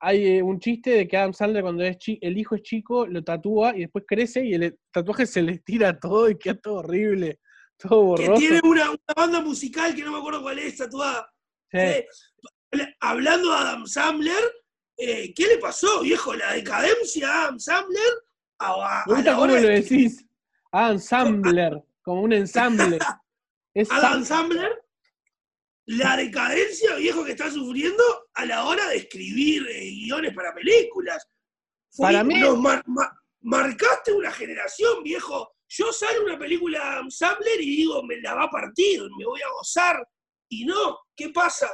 Hay eh, un chiste de que Adam Sandler cuando es chi- el hijo es chico lo tatúa y después crece y el tatuaje se le tira todo y queda todo horrible, todo
Que
borroso.
tiene una, una banda musical que no me acuerdo cuál es, tatuada.
Sí.
Hablando de Adam Sandler, eh, ¿qué le pasó, viejo? La decadencia de Adam Sandler a, a-
Me
a
gusta cómo lo
de
decís. Adam Sandler, como un ensamble. Es
Adam Sandler, la decadencia, viejo, que está sufriendo a la hora de escribir eh, guiones para películas. Fue-
Para mí-
mar- marcaste una generación, viejo. Yo salgo una película de Adam Sandler y digo, me la va a partir, me voy a gozar. Y no, ¿qué pasa?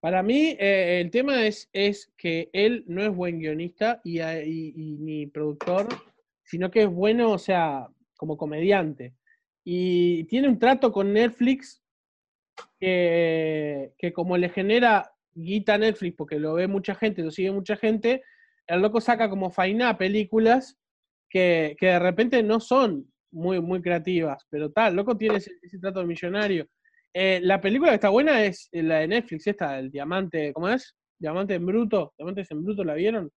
Para mí, eh, el tema es, es que él no es buen guionista y, ni productor, sino que es bueno, o sea, como comediante. Y tiene un trato con Netflix que, que como le genera guita a Netflix, porque lo ve mucha gente, lo sigue mucha gente, el loco saca como faina películas que, que de repente no son muy, muy creativas, pero tal, loco tiene ese, ese trato de millonario. Eh, la película que está buena es la de Netflix, esta, el diamante, ¿cómo es? Diamante en bruto, diamantes en bruto, ¿la vieron?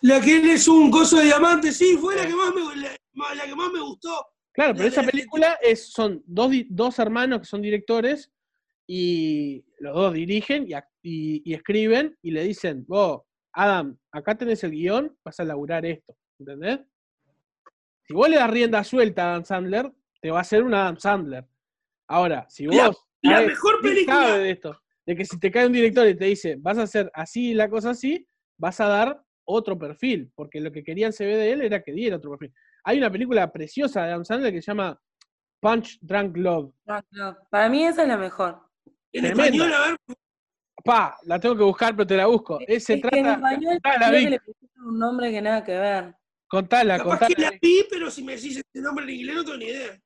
La que es un coso de diamante, sí, fue la que más me, la, la que más me gustó.
Claro, pero
La
esa película es, son dos, dos hermanos que son directores y los dos dirigen y, ac- y- y escriben y le dicen, vos, Adam, acá tenés el guion, vas a laburar esto, ¿entendés? Si vos le das rienda suelta a Adam Sandler, te va a hacer un Adam Sandler. Ahora, si vos
La- mejor
¿quién
película-
sabe de esto, de que si te cae un director y te dice, vas a hacer así y la cosa así, vas a dar otro perfil, porque lo que querían se ve de él era que diera otro perfil. Hay una película preciosa de Adam Sandler que se llama Punch Drunk Love.
No, no. Para mí esa es la mejor.
En español, a ver,
Pa, la tengo que buscar, pero te la busco. Eh, se
es que en
trata.
español
Contala,
creo que le pusieron un nombre que nada que ver.
contala,
capaz que
contala.
la vi, pero si me decís este nombre en inglés no tengo ni idea.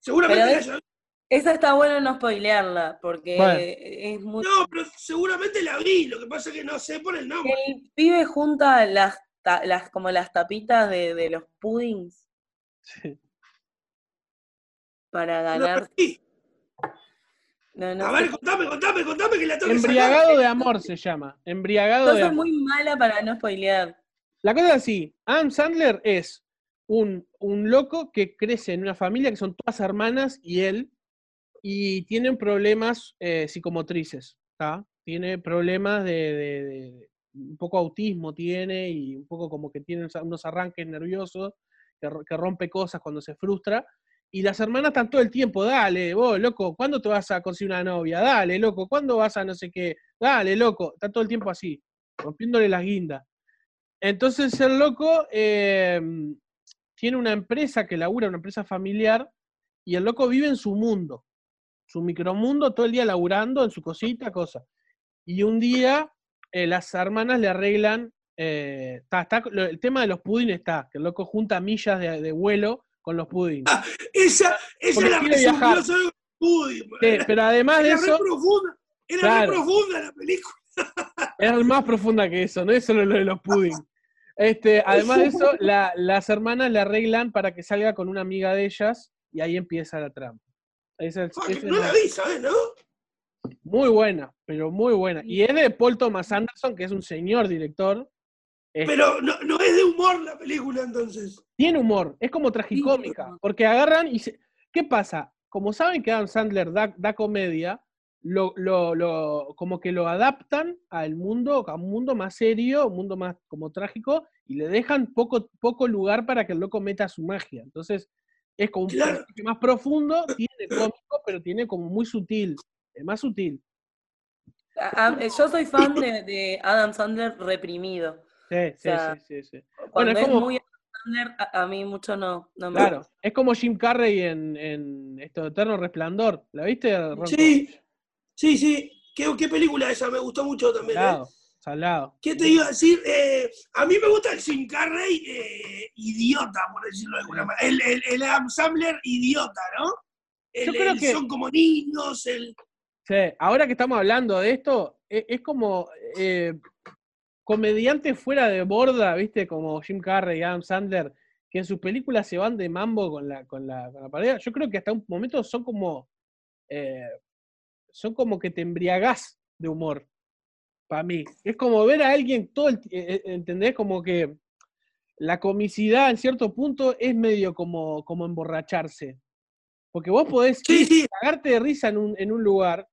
Seguramente
Pero
la
es- Esa está bueno no spoilearla, porque
Bueno.
es muy...
No, pero seguramente la vi, lo que pasa es que no sé por el nombre.
El pibe junta las, las como las tapitas de, de los puddings
Sí.
para ganar. No, no
A ver, contame, contame, contame que la tengo que
Embriagado de amor se llama. Embriagado
Yo
de amor.
muy mala para no spoilear.
La cosa es así, Adam Sandler es un, un loco que crece en una familia que son todas hermanas y él, y tienen problemas eh, psicomotrices. Tiene problemas de, un poco autismo tiene y un poco como que tiene unos arranques nerviosos, que, ro- que rompe cosas cuando se frustra. Y las hermanas están todo el tiempo, dale, vos, loco, ¿cuándo te vas a conseguir una novia? Dale, loco, ¿cuándo vas a no sé qué? Dale, loco, está todo el tiempo así, rompiéndole las guindas. Entonces el loco eh, tiene una empresa que labura, una empresa familiar, y el loco vive en su mundo, su micromundo, todo el día laburando en su cosita, cosa. Y un día eh, las hermanas le arreglan, eh, está- está- lo- el tema de los pudines está, que el loco junta millas de, de vuelo con los pudines.
Esa, esa
Porque
la
viajar.
solo Woody.
Sí, pero además de
Era re
eso,
profunda, era
Claro.
re profunda la película.
es más profunda que eso, no es solo lo de los pudding. Este, además de eso, la- las hermanas le arreglan para que salga con una amiga de ellas y ahí empieza la trama. Esa es-
que
esa es
no
la-
la vi, ¿sabes, no?
muy buena, pero muy buena. Y es de Paul Thomas Anderson, que es un señor director. Es-
Pero no, no es de humor la película entonces.
tiene humor, es como tragicómica, porque agarran y se... ¿Qué pasa? Como saben que Adam Sandler da, da comedia, lo, lo- lo- como que lo adaptan al mundo, a un mundo más serio, un mundo más como trágico, y le dejan poco, poco lugar para que el loco meta su magia. Entonces, es como un
Claro.
personaje más profundo, tiene cómico, pero tiene como muy sutil, es más sutil.
Yo soy fan de, de Adam Sandler reprimido.
Sí, sí,
sea,
sí, sí, sí.
Cuando
es
es
como-
muy Sandler, a, a mí mucho no, no me
Claro, es como Jim Carrey en, en esto Eterno Resplandor. ¿La viste, Ronco?
Sí, sí, sí. ¿Qué, qué película esa? Me gustó mucho también. ¿eh?
Salado.
¿Qué te iba a decir? Eh, a mí me gusta el Jim Carrey eh, idiota, por decirlo de alguna manera. El, el, el Adam Sandler idiota, ¿no? El,
Yo creo que-
Son como niños, el...
Sí, ahora que estamos hablando de esto, e- es, como eh, comediantes fuera de borda, ¿viste? Como Jim Carrey y Adam Sandler, que en sus películas se van de mambo con la, con la, con la pareja. Yo creo que hasta un momento son como. eh, son como que te embriagás de humor. Para mí. Es como ver a alguien todo el. eh, eh, ¿Entendés? Como que la comicidad en cierto punto es medio como, como emborracharse. Porque vos podés
Sí,
cagarte de risa en un, en un lugar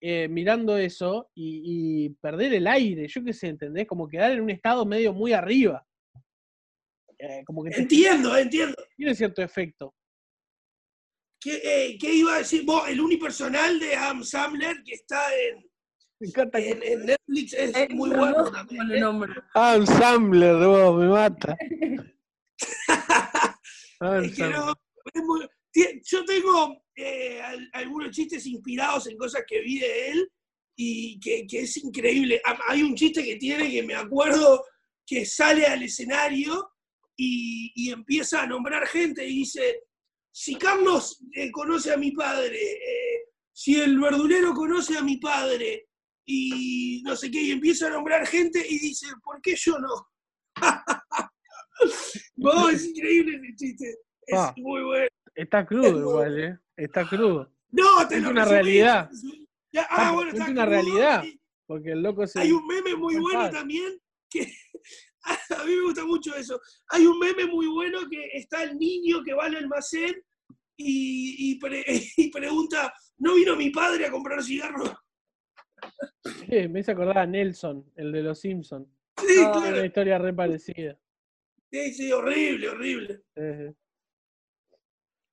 eh, mirando eso y, y perder el aire, yo qué sé, ¿entendés? Como quedar en un estado medio muy arriba. Eh, como que te
entiendo, entiendo.
tiene cierto efecto.
¿Qué, eh, qué iba a decir? Vos, el unipersonal de Adam Sandler que está en,
Me encanta
en, en Netflix es
Es
muy bueno también. ¿eh?
Adam Sandler, vos, me mata. Adam
Es que
Sandler.
no, es muy- tie- yo tengo eh, al- algunos chistes inspirados en cosas que vi de él y que, que es increíble. Ha- Hay un chiste que tiene que me acuerdo que sale al escenario y, y empieza a nombrar gente y dice, si Carlos eh, conoce a mi padre, eh, si el verdulero conoce a mi padre y no sé qué, y empieza a nombrar gente y dice, ¿por qué yo no? no, es increíble ese chiste. Es
Ah.
muy bueno.
Está crudo igual, ¿eh? Está crudo.
No, te
Es
lo
una
resumí.
realidad.
Ya, ah,
Ah,
bueno,
es
está
una
crudo
realidad.
y
Porque el loco se...
Hay un meme muy
Buen
bueno
padre.
también que a mí me gusta mucho eso. Hay un meme muy bueno que está el niño que va al almacén y, y pre- y pregunta, ¿no vino mi padre a comprar cigarros?
Sí, me hizo acordar a Nelson, el de los Simpsons.
Sí,
Una
claro.
historia re parecida.
Sí, sí, horrible, horrible.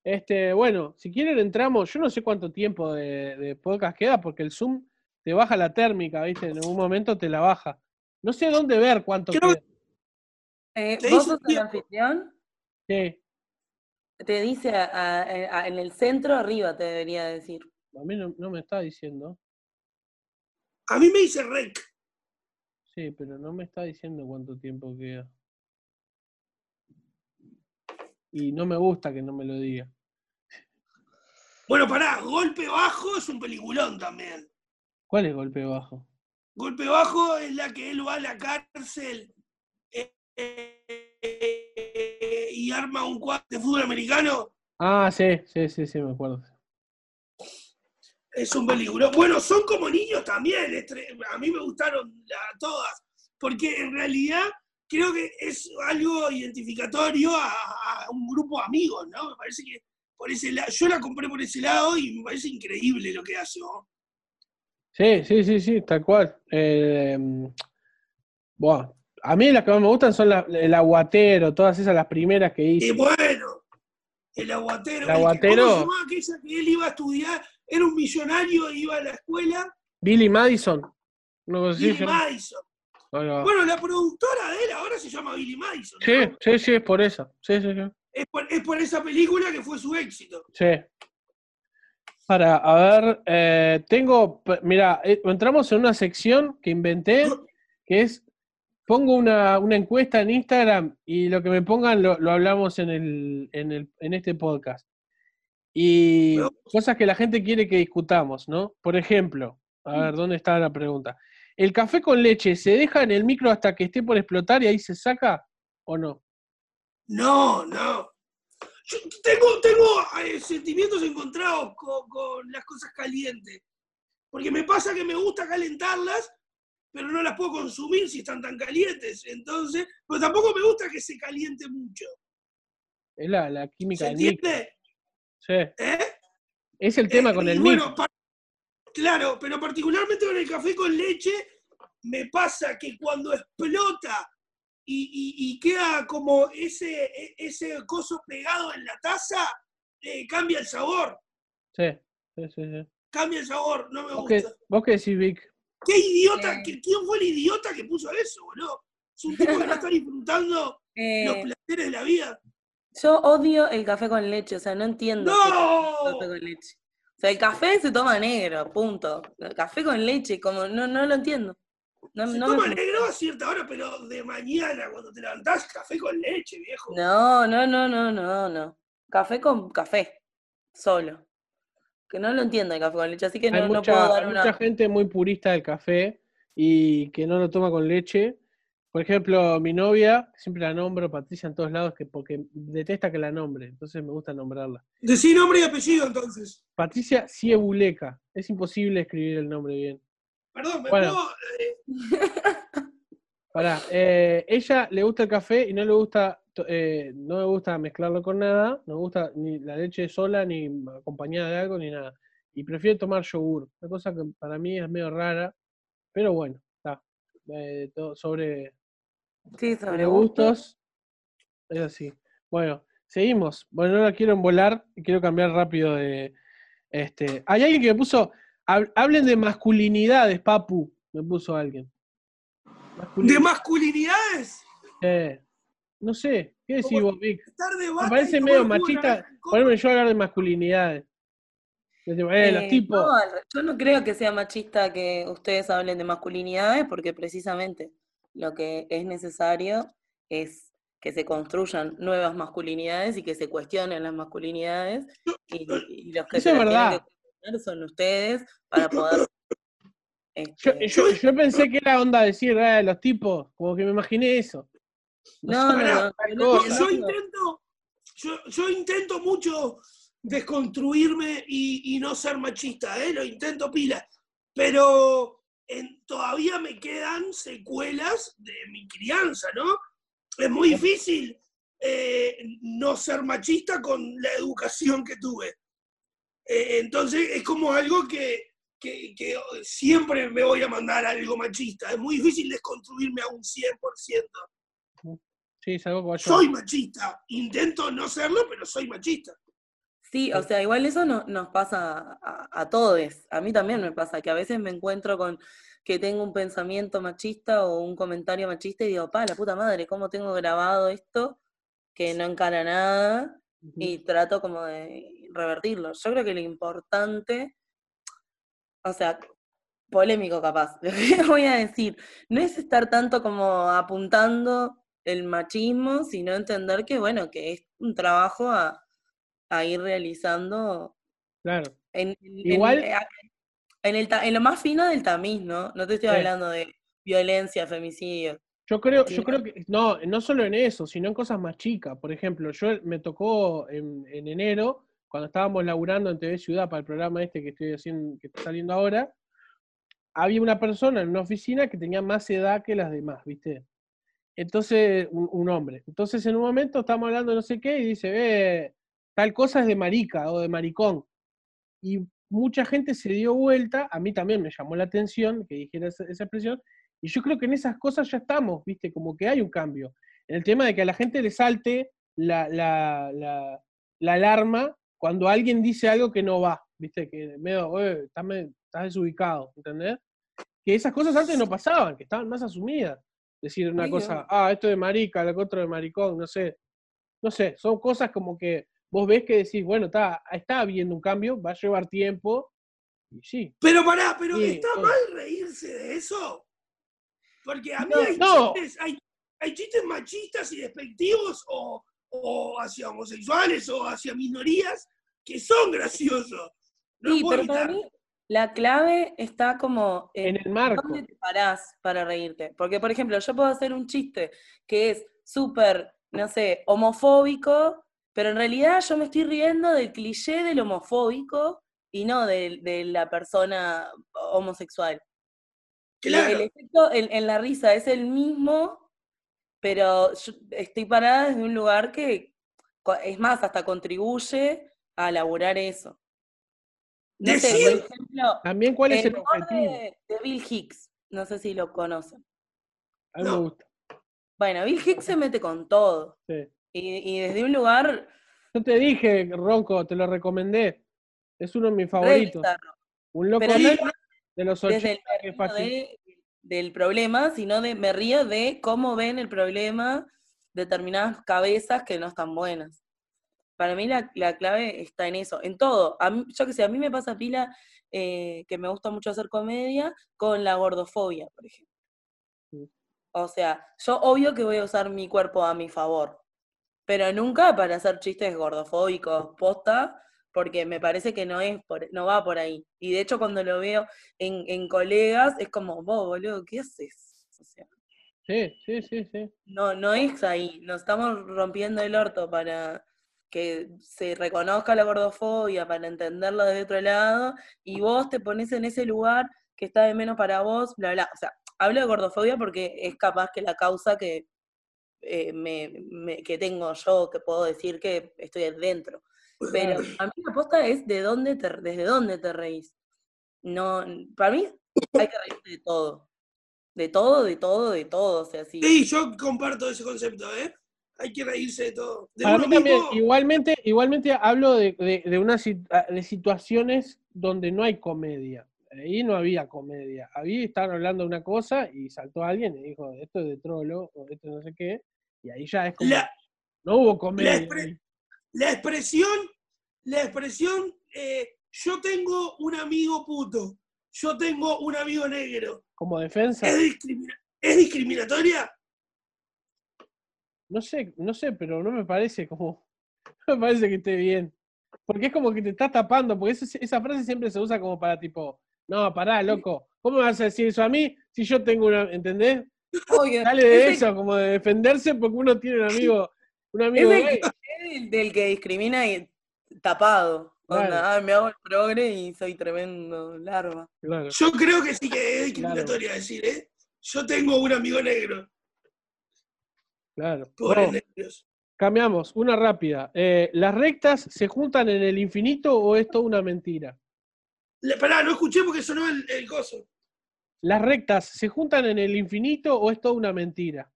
Este, bueno, si quieren entramos, yo no sé cuánto tiempo de, de podcast queda, porque el Zoom te baja la térmica, ¿viste? En algún momento te la baja. No sé dónde ver cuánto
Creo-
queda.
Eh,
Te
¿Vos
dice
sos el anfitrión?
Sí,
Te dice a- a- a- en el centro arriba, te debería decir.
a mí no, no me está diciendo.
A mí me dice rec.
Sí, pero no me está diciendo cuánto tiempo queda. Y no me gusta que no me lo diga.
Bueno, pará, Golpe Bajo es un peliculón también.
¿Cuál es golpe bajo?
Golpe Bajo es la que él va a la cárcel eh, eh, y arma un cuadro de fútbol americano.
Ah, sí, sí, sí, sí, me acuerdo.
Es un peligro. Bueno, son como niños también. A mí me gustaron todas. Porque en realidad creo que es algo identificatorio a, a un grupo de amigos, ¿no? Me parece que por ese lado. Yo la compré por ese lado y me parece increíble lo que hace. ¿no?
Sí, sí, sí, sí, tal cual. Eh, bueno, a mí las que más me gustan son la- el aguatero, todas esas, las primeras que
Y
hice.
bueno, el aguatero.
El
que-
aguatero.
¿Cómo se aquella que él iba a estudiar? Era un millonario, iba a la escuela.
Billy Madison. ¿No
Billy? Madison.
Va.
Bueno, la productora de él ahora se llama Billy Madison. ¿no?
Sí, sí, sí, es por eso. Sí, sí, sí.
Es, por, es por esa película que fue su éxito.
Sí. Para, a ver, eh, tengo, mira, eh, entramos en una sección que inventé, que es, pongo una, una encuesta en Instagram y lo que me pongan lo, lo hablamos en, el, en, el, en este podcast. Y cosas que la gente quiere que discutamos, ¿no? Por ejemplo, a ver, ¿dónde está la pregunta? ¿El café con leche se deja en el micro hasta que esté por explotar y ahí se saca o no?
No, no. Yo tengo, tengo eh, sentimientos encontrados con, con las cosas calientes. Porque me pasa que me gusta calentarlas, pero no las puedo consumir si están tan calientes. Entonces, pero tampoco me gusta que se caliente mucho.
Es la, la química
¿Se
del
entiende?
Sí.
¿Eh?
Es el tema
Eh,
con el
bueno, claro, pero particularmente con el café con leche, me pasa que cuando explota y, y- y queda como ese, e- ese coso pegado en la taza, eh, cambia el sabor.
Sí, sí, sí. sí.
Cambia el sabor, no me
¿Vos qué,
gusta.
vos qué decís, Vic?
¿Qué idiota?
Eh.
¿Qui- ¿Quién fue el idiota que puso eso, boludo? Es un tipo que no está disfrutando los placeres de la vida.
Yo odio el café con leche, o sea, no entiendo. es el café
¡No!
con leche. O sea, el café se toma negro, punto. El café con leche, como no, no lo entiendo. No,
Se
no
toma negro a cierta hora, pero de mañana, cuando te levantás, café con leche, viejo.
No, no, no, no, no, no. Café con café, solo. Que no lo entiendo el café con leche, así que
Hay,
no, no puedo dar
hay
una.
mucha gente muy purista del café y que no lo toma con leche. Por ejemplo, mi novia, siempre la nombro, Patricia, en todos lados, que porque detesta que la nombre, entonces me gusta nombrarla.
Decí nombre y apellido, entonces.
Patricia Ciebuleca. Es imposible escribir el nombre bien.
Perdón, ¿me
Bueno.
puedo...? eh,
Pará, eh, ella le gusta el café y no le gusta, eh, no le gusta mezclarlo con nada, no le gusta ni la leche sola, ni acompañada de algo, ni nada. Y prefiere tomar yogur, una cosa que para mí es medio rara, pero bueno, está. Eh, sobre,
Sí,
sobre
sobre gusto.
gustos, es así. Bueno, seguimos. Bueno, no la quiero embolar y quiero cambiar rápido de. Este, hay alguien que me puso. "Hab- Hablen de masculinidades, papu. Me puso alguien.
¿De masculinidades?
eh, no sé, ¿qué decís vos, Vic? Me parece medio machista. Ponerme yo a hablar de masculinidades. Eh, los
Eh,
tipos.
no, yo no creo que sea machista que ustedes hablen de masculinidades, porque precisamente lo que es necesario es que se construyan nuevas masculinidades y que se cuestionen las masculinidades. Y, y los que
Eso
se las tienen
verdad.
que cuestionar son ustedes para poder.
Yo,
este,
yo- yo pensé que era onda decir, eh, los tipos, como que me imaginé eso.
no, no, no.
Yo, intento, yo, yo intento mucho desconstruirme y, y no ser machista, ¿eh? lo intento pila, pero en- todavía me quedan secuelas de mi crianza, ¿no? Es muy difícil eh, no ser machista con la educación que tuve. Eh, entonces es como algo que, que- que siempre me voy a mandar algo machista. Es muy difícil desconstruirme a un 100%.
Sí, es algo que
Soy machista. Intento no serlo, pero soy machista.
Sí, o sea, igual eso no- nos pasa a, a todos. A mí también me pasa que a veces me encuentro con que tengo un pensamiento machista o un comentario machista y digo, pa, la puta madre, ¿cómo tengo grabado esto que no encara nada? Y trato como de revertirlo. Yo creo que lo importante, o sea, polémico capaz, lo que voy a decir, no es estar tanto como apuntando el machismo, sino entender que, bueno, que es un trabajo a, a ir realizando
Claro.
en, en-
Igual-
en, eh, en el, en lo más fino del tamiz, ¿no? No te estoy
Sí.
hablando de violencia, femicidio.
Yo creo, yo creo que, no, no solo en eso, sino en cosas más chicas. Por ejemplo, yo me tocó en, en enero, cuando estábamos laburando en TV Ciudad para el programa este que estoy haciendo, que está saliendo ahora, había una persona en una oficina que tenía más edad que las demás, ¿viste? Entonces, un, un hombre. Entonces, en un momento estamos hablando de no sé qué y dice, eh, tal cosa es de marica o de maricón. Y mucha gente se dio vuelta, a mí también me llamó la atención que dijera esa, esa expresión, y yo creo que en esas cosas ya estamos, ¿viste? Como que hay un cambio. En el tema de que a la gente le salte la, la, la, la alarma cuando alguien dice algo que no va, ¿viste? Que medio, "Oye, estás, desubicado, ¿entendés? Que esas cosas antes no pasaban, que estaban más asumidas. Decir una cosa, ah, esto de marica, lo otro de maricón, no sé. No sé, son cosas como que vos ves que decís, bueno, está, está habiendo un cambio, va a llevar tiempo, y sí.
Pero pará, pero
Sí,
¿está
sí.
mal reírse de eso? Porque a mí
No,
hay,
no.
Chistes, hay, hay chistes machistas y despectivos o, o hacia homosexuales o hacia minorías que son graciosos. No
sí, pero para mí la clave está como
En el marco.
¿Dónde te parás para reírte? Porque, por ejemplo, yo puedo hacer un chiste que es súper, no sé, homofóbico, pero en realidad yo me estoy riendo del cliché del homofóbico y no de, de la persona homosexual. El-
Claro.
El efecto en, en la risa es el mismo, pero yo estoy parada desde un lugar que, es más, hasta contribuye a elaborar eso. No sé, por
Decir-
ejemplo,
También cuál es
el
objetivo.
de, de Bill Hicks, no sé si lo conocen.
A mí me gusta.
Bueno, Bill Hicks se mete con todo.
sí.
Y, y desde un lugar
Yo te dije, Ronco, te lo recomendé. Es uno de mis favoritos. Un loco de
lo-
de los
desde
80
el
que
de del problema, sino de me río de cómo ven el problema determinadas cabezas que no están buenas. Para mí la, la clave está en eso, en todo. A mí, yo que sé, a mí me pasa pila eh, que me gusta mucho hacer comedia con la gordofobia, por ejemplo. O sea, yo obvio que voy a usar mi cuerpo a mi favor, pero nunca para hacer chistes gordofóbicos, posta, porque me parece que no es por- no va por ahí. Y de hecho cuando lo veo en, en colegas es como, vos, boludo, ¿qué haces? O sea,
Sí, sí, sí, sí.
no, no es ahí. Nos estamos rompiendo el orto para que se reconozca la gordofobia, para entenderlo desde otro lado, y vos te pones en ese lugar que está de menos para vos, bla, bla. O sea, hablo de gordofobia porque es capaz que la causa que, eh, me, me- que tengo yo, que puedo decir que estoy dentro. Pero a mí la aposta es de dónde te, desde dónde te reís. No, para mí hay que reírse de todo. De todo, de todo, de todo. O sea, sí.
Sí, yo comparto ese concepto, ¿eh? Hay que reírse de todo. De
Para
uno
mí también,
mismo,
igualmente, igualmente hablo de, de, de una sit- ah, de situaciones donde no hay comedia. Ahí no había comedia. Ahí estaban hablando de una cosa y saltó alguien y dijo, esto es de trolo o esto no sé qué. Y ahí ya es como,
la,
no hubo comedia.
expre- la expresión, la expresión, eh, yo tengo un amigo puto, yo tengo un amigo negro,
Como defensa.
¿es, discrimina- ¿es discriminatoria?
No sé, no sé, pero no me parece como, no me parece que esté bien. Porque es como que te estás tapando, porque eso- esa frase siempre se usa como para tipo, no, pará, loco, ¿cómo me vas a decir eso a mí si yo tengo una, ¿entendés?
Obvio.
Dale de
Ese-
eso, como de defenderse porque uno tiene un amigo, un amigo
Ese
gay.
del, del que discrimina y tapado. Onda,
Claro.
"Ah, me hago el progre y soy tremendo larva.
Claro.
Yo creo que sí que es discriminatoria decir, ¿eh? Yo tengo un amigo negro,
Claro.
pobres
Bueno,
negros.
cambiamos, una rápida. Eh, ¿Las rectas se juntan en el infinito o es toda una mentira?
Le- Pará, no escuché porque sonó el, el coso.
¿Las rectas se juntan en el infinito o es toda una mentira?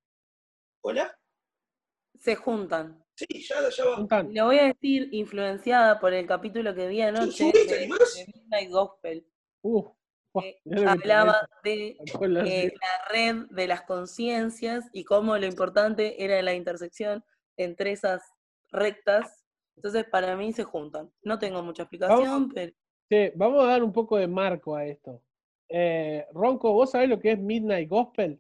¿Hola?
Se juntan.
Sí, ya, ya va.
Juntan.
Lo voy a decir influenciada por el capítulo que vi anoche de, de Midnight Gospel,
Uh,
que hablaba de eh, la red de las conciencias y cómo lo importante era la intersección entre esas rectas. Entonces, para mí se juntan. No tengo mucha explicación, pero
Sí, vamos a dar un poco de marco a esto. Eh, Ronco, ¿vos sabés lo que es Midnight Gospel?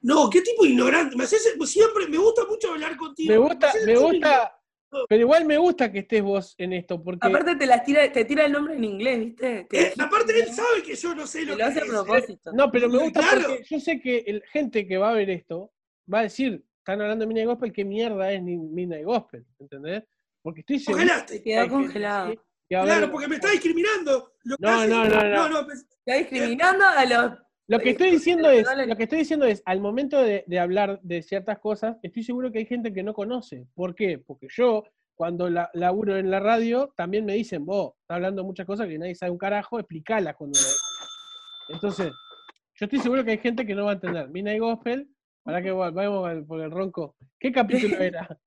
No, qué tipo de ignorante. Me haces, siempre, me gusta mucho hablar contigo.
Me gusta, me gusta, pero igual me gusta que estés vos en esto, porque
aparte te las tira, te tira el nombre en inglés, ¿viste?
Eh, aparte, él sabe que yo no sé lo
lo
que
hace a
es.
propósito.
no, pero me gusta
Claro.
porque yo sé que el, gente que va a ver esto va a decir, están hablando de Midnight Gospel, ¿qué mierda es ni- Midnight Gospel? ¿Entendés? Porque estoy seguro
Congelaste.
Quedó congelado.
que-
Claro, porque me está discriminando. Lo que
No,
hace-
no, no, no.
no, pues,
Está discriminando a los.
Lo que estoy diciendo es, lo que estoy diciendo es, al momento de, de hablar de ciertas cosas, estoy seguro que hay gente que no conoce. ¿Por qué? Porque yo, cuando la, laburo en la radio, también me dicen, vos, estás hablando de muchas cosas que nadie sabe un carajo, explicalas cuando lo Entonces, yo estoy seguro que hay gente que no va a entender. Midnight Gospel, para que va- vamos al- por el ronco. ¿Qué capítulo era?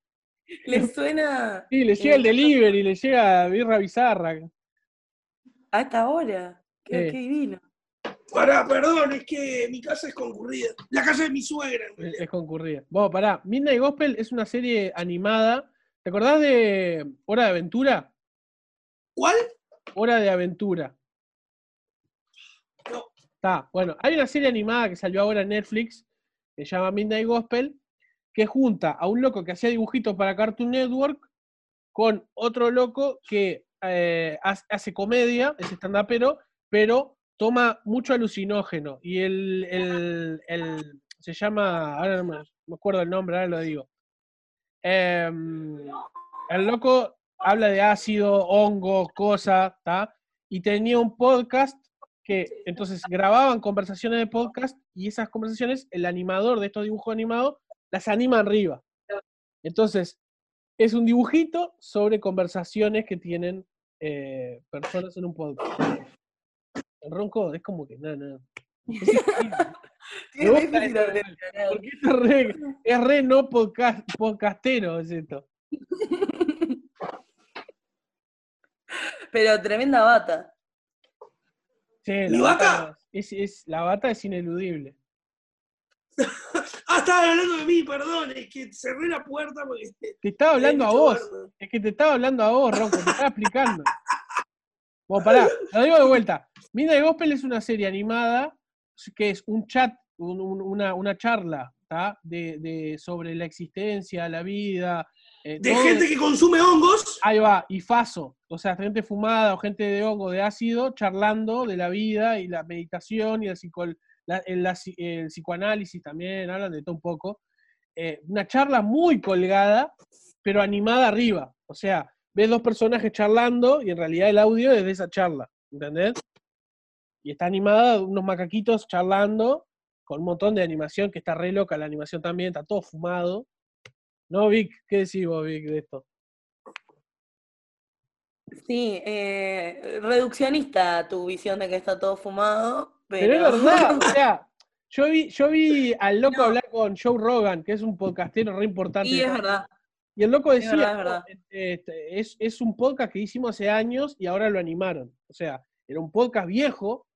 Le suena
Sí, le llega el
Eh,
delivery, le llega Birra Bizarra.
a esta hora. Qué,
Sí.
qué divino.
Pará, perdón, es que mi casa es concurrida. La casa de mi suegra. en
Es, concurrida. Bueno, pará. Midnight Gospel es una serie animada. ¿Te acordás de Hora de Aventura?
¿Cuál?
Hora de Aventura.
No.
Está, bueno, hay una serie animada que salió ahora en Netflix, que se llama Midnight Gospel, que junta a un loco que hacía dibujitos para Cartoon Network con otro loco que eh, hace, comedia, es stand-upero, pero toma mucho alucinógeno. Y el, el- el- se llama, ahora no me, acuerdo el nombre, ahora lo digo. Em, el loco habla de ácido, hongo, cosas, ¿está? Y tenía un podcast que entonces grababan conversaciones de podcast y esas conversaciones, el animador de estos dibujos animados las anima arriba. Entonces, es un dibujito sobre conversaciones que tienen eh, personas en un podcast. El ronco es como que, no, no. Es re, es re no podcast, podcastero, es esto.
Pero tremenda bata.
Sí,
¿Mi
la
vaca?
bata es, es- la bata es ineludible.
Ah, estaban hablando de mí, perdón, es que cerré la puerta porque.
Te estaba hablando a vos. Es que te estaba hablando a vos, Ronco, te estaba explicando. Bueno, pará, lo digo de vuelta. Mina de Gospel es una serie animada que es un chat, un- un- una, una charla. De, de- sobre la existencia, la vida. eh,
De gente que consume hongos.
Ahí va, y faso, o sea, gente fumada o gente de hongo, de ácido, charlando de la vida y la meditación y el, psico- psi- el psicoanálisis también, hablan de todo un poco. Eh, una charla muy colgada, pero animada arriba. O sea, ves dos personajes charlando y en realidad el audio es de esa charla, ¿entendés? Y está animada, unos macaquitos charlando, con un montón de animación, que está re loca la animación también, está todo fumado. ¿No, Vic? ¿Qué decís vos, Vic, de esto?
Sí, eh, reduccionista tu visión de que está todo fumado, pero...
Pero es verdad, o sea, yo vi, yo vi al loco
No.
hablar con Joe Rogan, que es un podcastero re importante.
Y es verdad.
Y el loco
es
decía,
verdad, es
"No,
verdad.
este, es, es un podcast que hicimos hace años y ahora lo animaron. O sea, era un podcast viejo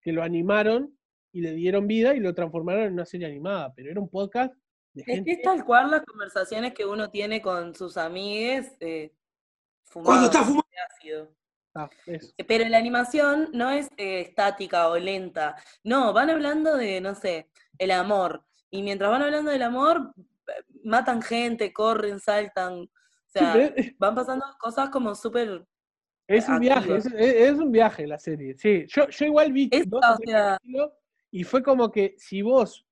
que lo animaron y le dieron vida y lo transformaron en una serie animada. Pero era un podcast de
Es que
gente.
es tal cual las conversaciones que uno tiene con sus amigues eh,
Cuando
fumados
está fumando.
de ácido.
Ah, eso.
Pero la animación no es eh, estática o lenta. No, van hablando de, no sé, el amor. Y mientras van hablando del amor, eh, matan gente, corren, saltan. O sea, van pasando cosas como súper...
es un viaje, es, es- es un viaje la serie. Sí, yo, yo igual vi dos
o sea-
y fue como que si vos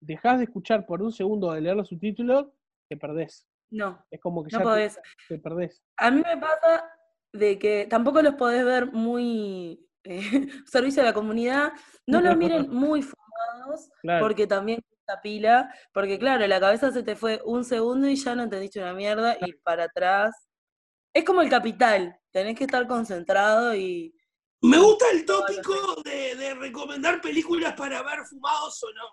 dejás de escuchar por un segundo de leer los subtítulos, te perdés.
No,
Es como que
no
ya te-
podés.
te, perdés.
A mí me pasa de que tampoco los podés ver muy eh, servicio a la comunidad. No los miren muy fumados,
Claro.
porque también esta pila, porque claro, la cabeza se te fue un segundo y ya no entendiste una mierda y para atrás. Es como el capital, tenés que estar concentrado y
Me gusta el tópico de, de recomendar películas para ver fumados o no.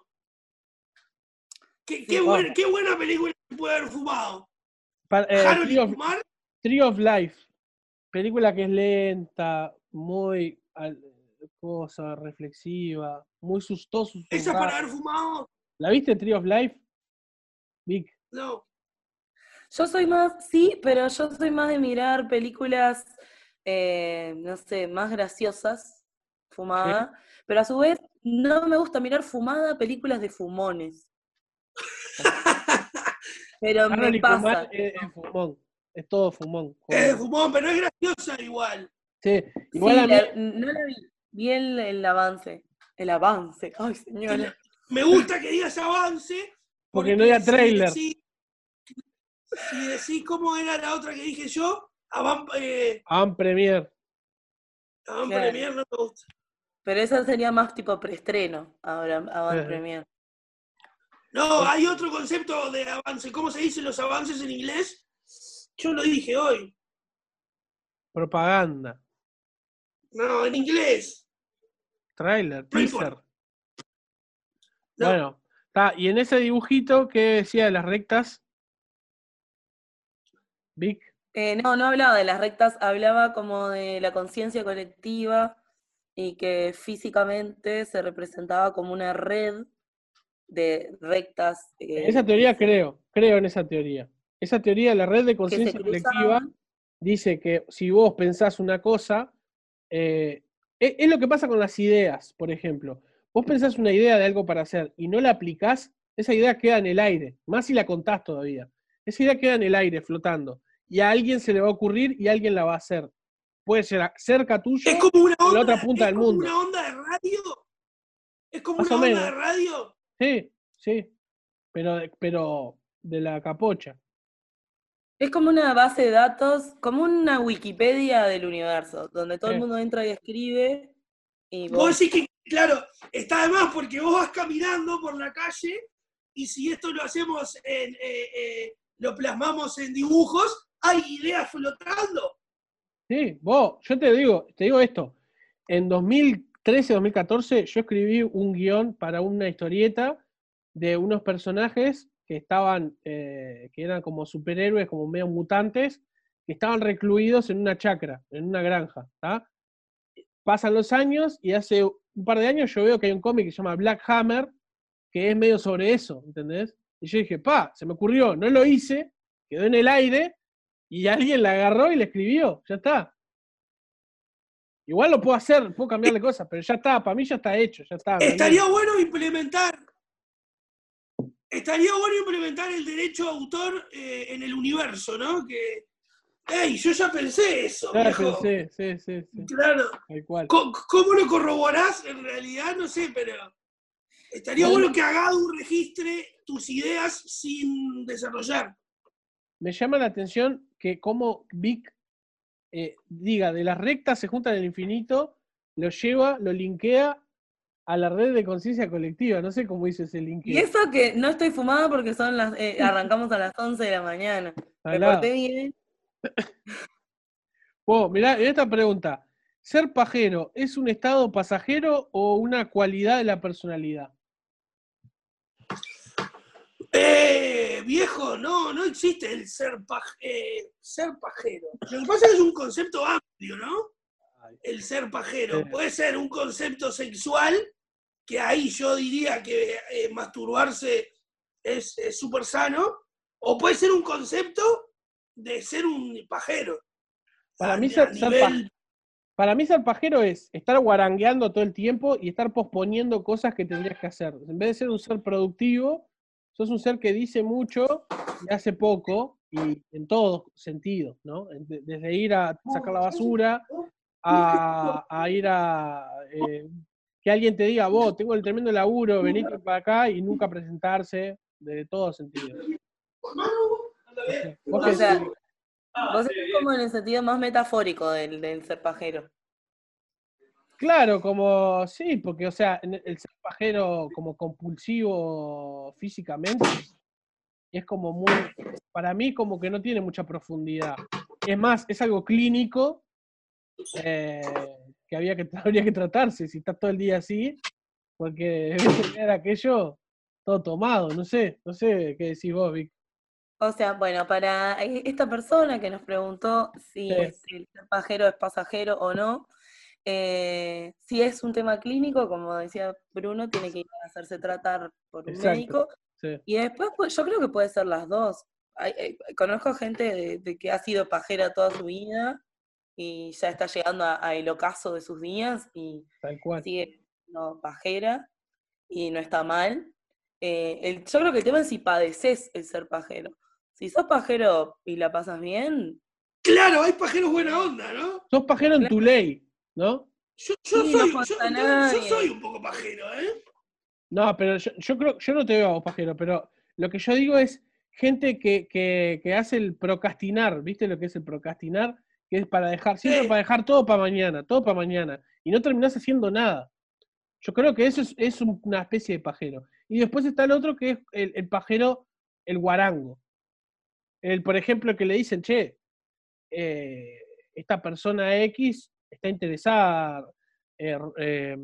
Qué, qué,
Sí,
buen-
vamos.
qué buena película puede haber fumado.
Pa- eh,
Harold
Tree, of. Tree of Life. Película que es lenta, muy al- cosa reflexiva, muy sustosa.
Esa para haber fumado.
¿La viste Tree of Life? Vic.
No.
Yo soy más, sí, pero yo soy más de mirar películas, eh, no sé, más graciosas, fumada, pero a su vez no me gusta mirar fumada películas de fumones. Pero me pasa.
es, es fumón. Es todo fumón.
Es de
joder.
fumón, pero es graciosa igual.
Sí, igual
Sí,
a mí,
la- no la vi, vi el, el avance. El avance, ay señora.
Me gusta que digas avance.
Porque no había
si
tráiler.
decís- Si decís cómo era la otra que dije yo, Avant, eh,
Avant Premier.
Avant
Claro.
Premier no me gusta.
Pero esa sería más tipo preestreno, ahora, avant premier.
No, hay otro concepto de avance. ¿Cómo se dicen los avances en inglés? Yo lo dije hoy.
Propaganda.
No, en inglés.
Trailer. Teaser.
No.
Bueno, está. Y en ese dibujito, ¿qué decía de las rectas? Vic.
Eh, no, no hablaba de las rectas, hablaba como de la conciencia colectiva y que físicamente se representaba como una red de rectas. eh,
Esa teoría creo, creo en esa teoría. Esa teoría de la red de conciencia colectiva dice que si vos pensás una cosa, eh, es, es lo que pasa con las ideas, por ejemplo. Vos pensás una idea de algo para hacer y no la aplicás, esa idea queda en el aire, más si la contás todavía. Esa idea queda en el aire, flotando. Y a alguien se le va a ocurrir y alguien la va a hacer. Puede ser cerca tuyo.
Es como una
la otra punta
es
del
como
mundo.
una onda de radio. Es como
Más
una onda
menos.
de radio.
Sí, sí. Pero, pero de la capocha.
Es como una base de datos, como una Wikipedia del universo, donde todo el mundo entra y escribe y
Vos
vos-
decís que, claro, está de más porque vos vas caminando por la calle y si esto lo hacemos, en, eh, eh, lo plasmamos en dibujos, hay ideas flotando.
Sí, vos, yo te digo, te digo esto. En 2013, 2014, yo escribí un guion para una historieta de unos personajes que estaban, eh, que eran como superhéroes, como medio mutantes, que estaban recluidos en una chacra, en una granja, pasan los años y hace un par de años yo veo que hay un cómic que se llama Black Hammer, que es medio sobre eso, ¿entendés? Y yo dije, pa, se me ocurrió, no lo hice, quedó en el aire y alguien la agarró y le escribió, ya está. Igual lo puedo hacer, puedo cambiarle cosas, pero ya está, para mí ya está hecho, ya está.
Estaría bueno implementar, estaría bueno implementar el derecho a autor eh, en el universo, ¿no? Que, hey, yo ya pensé eso,
Ya
viejo.
sí, sí, sí,
Claro.
cual.
¿Cómo lo corroborás? En realidad no sé, pero estaría bueno que Agadu registre tus ideas sin desarrollar.
Me llama la atención que como Vic eh, diga, de las rectas se juntan en el infinito, lo lleva, lo linkea a la red de conciencia colectiva. No sé cómo hizo ese linkeo.
Y eso que no estoy fumada porque son las, eh, arrancamos a las 11 de la mañana. Me porté bien.
Vos, mirá, esta pregunta. ¿Ser pajero es un estado pasajero o una cualidad de la personalidad?
Eh, viejo, no, no existe el ser, paj- eh, ser pajero. Lo que pasa es que es un concepto amplio, ¿no? El ser pajero.
Sí.
Puede ser un concepto sexual, que ahí yo diría que eh, masturbarse es súper sano, o puede ser un concepto de ser un pajero.
Para
A-
mí ser- ser
nivel-
Para mí ser pajero es estar guarangueando todo el tiempo y estar posponiendo cosas que tendrías que hacer. En vez de ser un ser productivo, sos un ser que dice mucho y hace poco, y en todos sentidos, ¿no? Desde ir a sacar la basura, a, a ir a... eh, que alguien te diga, vos, tengo el tremendo laburo, venite para acá y nunca presentarse, de todos sentidos. Vos
O sea, Vos estás como en el sentido más metafórico del, del ser pajero.
Claro, como, sí, porque, o sea, el ser pajero como compulsivo físicamente es como muy, para mí como que no tiene mucha profundidad. Es más, es algo clínico eh, que había que, habría que tratarse si estás todo el día así, porque era aquello todo tomado, no sé, no sé qué decís vos, Vic.
O sea, bueno, para e- esta persona que nos preguntó si,
Sí.
si el ser pajero es pasajero o no, eh, si es un tema clínico, como decía Bruno, tiene que ir a hacerse tratar por un
Exacto.
médico.
Sí.
Y después, pues, yo creo que puede ser las dos. Hay- hay- conozco gente de, de que ha sido pajera toda su vida y ya está llegando a- al ocaso de sus días y
Tal cual.
sigue siendo pajera y no está mal. Eh, el- yo creo que el tema es si padeces el ser pajero. Si sos pajero y la pasas bien,
Claro, hay pajeros buena onda, ¿no?
Sos pajero en tu ley, ¿no?
Yo, yo
Sí, no
soy, yo- soy un poco pajero, ¿eh?
No, pero yo, yo creo, yo no te veo a vos, pajero, pero lo que yo digo es gente que, que, que hace el procrastinar, ¿viste lo que es el procrastinar? Que es para dejar, siempre para dejar todo para mañana, todo para mañana, y no terminás haciendo nada. Yo creo que eso es, es un- una especie de pajero. Y después está el otro que es el, el pajero, el guarango. El, por ejemplo, que le dicen, che, eh, esta persona X está interesada eh, eh,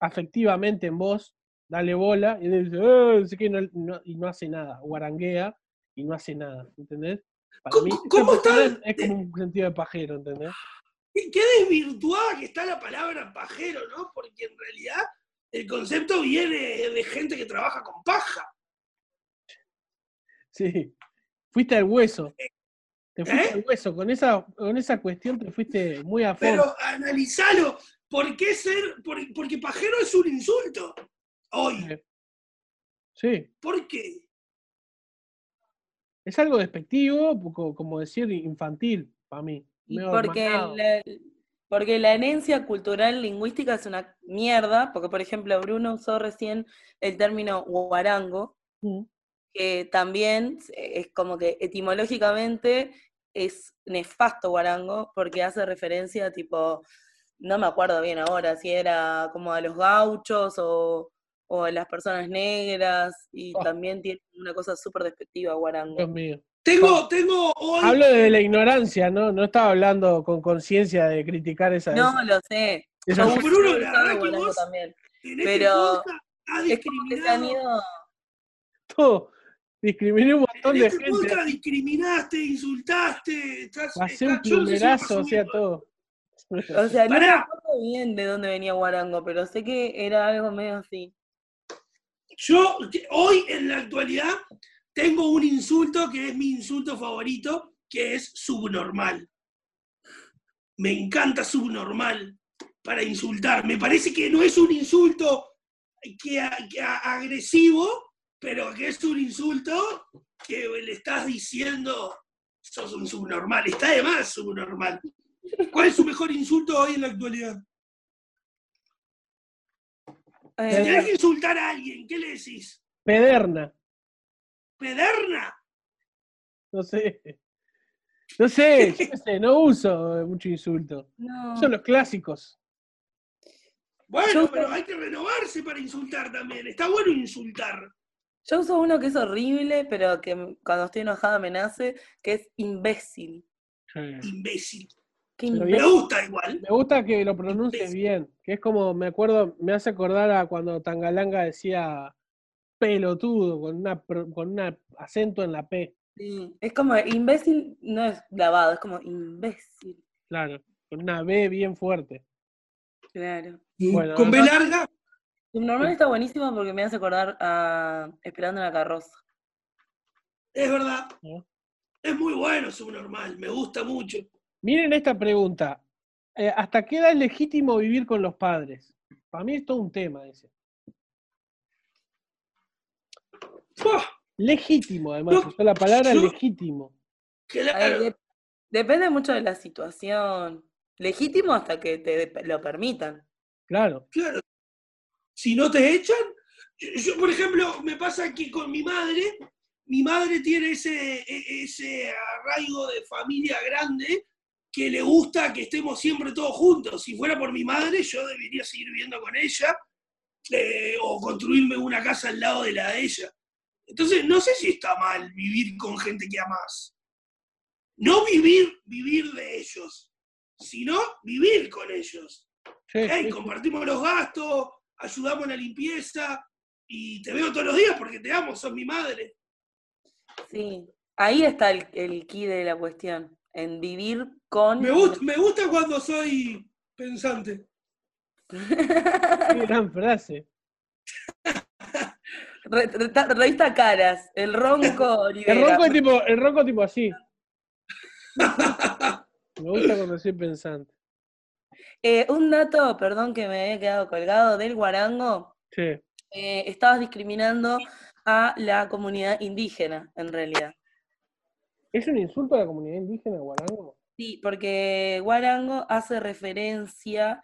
afectivamente en vos, dale bola, y él dice, "Eh", no, no- y no hace nada, guaranguea y no hace nada, ¿entendés? Para
¿Cómo-
mí,
cómo está?
es, como un sentido de pajero, ¿entendés?
Qué qué desvirtuada que está la palabra pajero, ¿no? Porque en realidad el concepto viene de gente que trabaja con paja.
Sí. Fuiste al hueso. Te fuiste
¿Eh?
al hueso. Con esa, con esa cuestión te fuiste muy a fondo.
Pero analizalo. ¿Por qué ser? por- porque pajero es un insulto. Hoy.
Sí.
¿Por qué?
Es algo despectivo, como decir infantil, para mí.
y porque la, porque la herencia cultural lingüística es una mierda, porque por ejemplo Bruno usó recién el término guarango,
Mm.
que también es como que etimológicamente es nefasto guarango, porque hace referencia tipo, no me acuerdo bien ahora, si era como a los gauchos o, o a las personas negras, y
Oh.
también tiene una cosa súper despectiva guarango.
Dios mío.
Tengo, tengo hoy.
Hablo de la ignorancia, ¿no? No estaba hablando con conciencia de criticar esa.
No,
esa-
lo sé.
esa-
uso-
Bruno, la verdad que vos-
también.
este
pero
podcast ha
Es como que se han
discriminado.
ido.
todo. Discriminé un montón
En
de
este
gente.
podcast discriminaste, insultaste. Estás,
un
no
plumerazo, hacía
subiendo.
todo.
O sea, no me acuerdo bien de dónde venía Guarango, pero sé que era algo medio así.
Yo hoy en la actualidad tengo un insulto que es mi insulto favorito, que es subnormal. Me encanta subnormal para insultar. Me parece que no es un insulto que, agresivo, pero que es un insulto que le estás diciendo sos un subnormal. Está de más subnormal. ¿Cuál es su mejor insulto hoy en la actualidad? Si
Eh,
tenés que insultar a alguien, ¿qué le decís?
Pederna.
¿Pederna?
No sé. No sé, qué sé, no uso mucho insulto.
no.
Son los clásicos.
Bueno,
Yo-
pero hay que renovarse para insultar también. Está bueno insultar.
Yo uso uno que es horrible, pero que cuando estoy enojada me nace, que es imbécil.
Imbécil.
Pero
Me gusta igual.
Me gusta que lo pronuncies bien, que es como, me acuerdo, me hace acordar a cuando Tangalanga decía pelotudo, con una con un acento en la P,
Sí, Es como imbécil, no es lavado, es como imbécil.
claro, con una B bien fuerte.
Claro.
Bueno,
Con B larga.
Subnormal está buenísimo porque me hace acordar a Esperando en la carroza.
Es verdad. Es muy bueno subnormal. Me gusta mucho.
Miren esta pregunta. eh, ¿Hasta qué edad es legítimo vivir con los padres? Para mí es todo un tema ese. Legítimo, además, usó la palabra
yo-
legítimo.
Claro.
depende mucho de la situación. Legítimo hasta que te lo permitan.
Claro.
Claro. Si no te echan, yo, yo, por ejemplo, me pasa aquí con mi madre, mi madre tiene ese, e- ese arraigo de familia grande que le gusta que estemos siempre todos juntos. Si fuera por mi madre, yo debería seguir viviendo con ella eh, o construirme una casa al lado de la de ella. Entonces, no sé si está mal vivir con gente que amas. No vivir, vivir de ellos, sino vivir con ellos.
Sí,
Hey,
sí,
compartimos los gastos, ayudamos en la limpieza y te veo todos los días porque te amo, sos mi madre.
Sí. Ahí está el, el key de la cuestión. En vivir con.
Me, gusta, me gusta cuando soy pensante.
qué gran frase.
Re- re- revista Caras, el ronco
El ronco es tipo, el ronco tipo así. Me gusta cuando soy pensante.
Eh, un dato, perdón que me había quedado colgado, del guarango.
Sí.
eh, estabas discriminando a la comunidad indígena, en realidad.
¿Es un insulto a la comunidad indígena guarango?
Sí, porque guarango hace referencia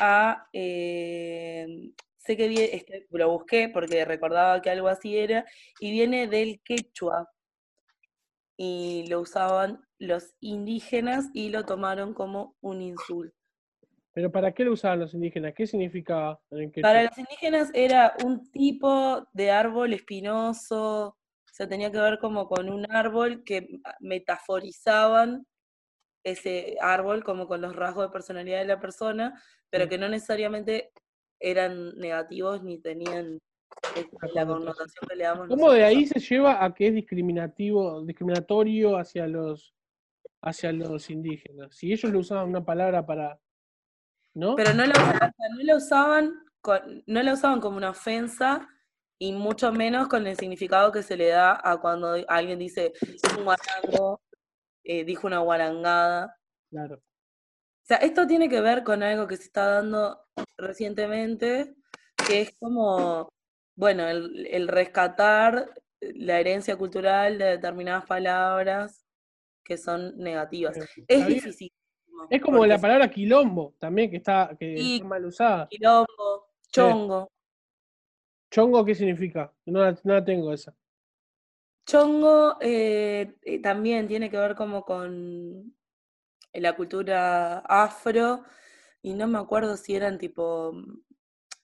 a. eh, sé que vi- este, lo busqué porque recordaba que algo así era, y viene del quechua. Y lo usaban los indígenas y lo tomaron como un insulto.
¿Pero para qué lo usaban los indígenas? ¿Qué significaba en el quechua?
Para los indígenas era un tipo de árbol espinoso, sea, tenía que ver como con un árbol que metaforizaban ese árbol como con los rasgos de personalidad de la persona, pero
Mm.
que no necesariamente eran negativos ni tenían esa- la
connotación.
que le damos
¿Cómo de
nosotros
ahí se lleva a que es discriminativo, discriminatorio hacia los hacia los indígenas? Si ellos lo usaban una palabra para. ¿No?
Pero no la, sea, no la usaban no la usaban como una ofensa y mucho menos con el significado que se le da a cuando alguien dice un guarango, eh, dijo una guarangada.
Claro.
O sea, esto tiene que ver con algo que se está dando recientemente, que es como, bueno, el, el rescatar la herencia cultural de determinadas palabras que son negativas. Es difícil.
Es como la palabra quilombo también, que está, que está mal usada.
Quilombo, chongo.
¿Chongo qué significa? No la, no la tengo esa.
Chongo eh, eh, también tiene que ver como con la cultura afro, y no me acuerdo si eran tipo mm,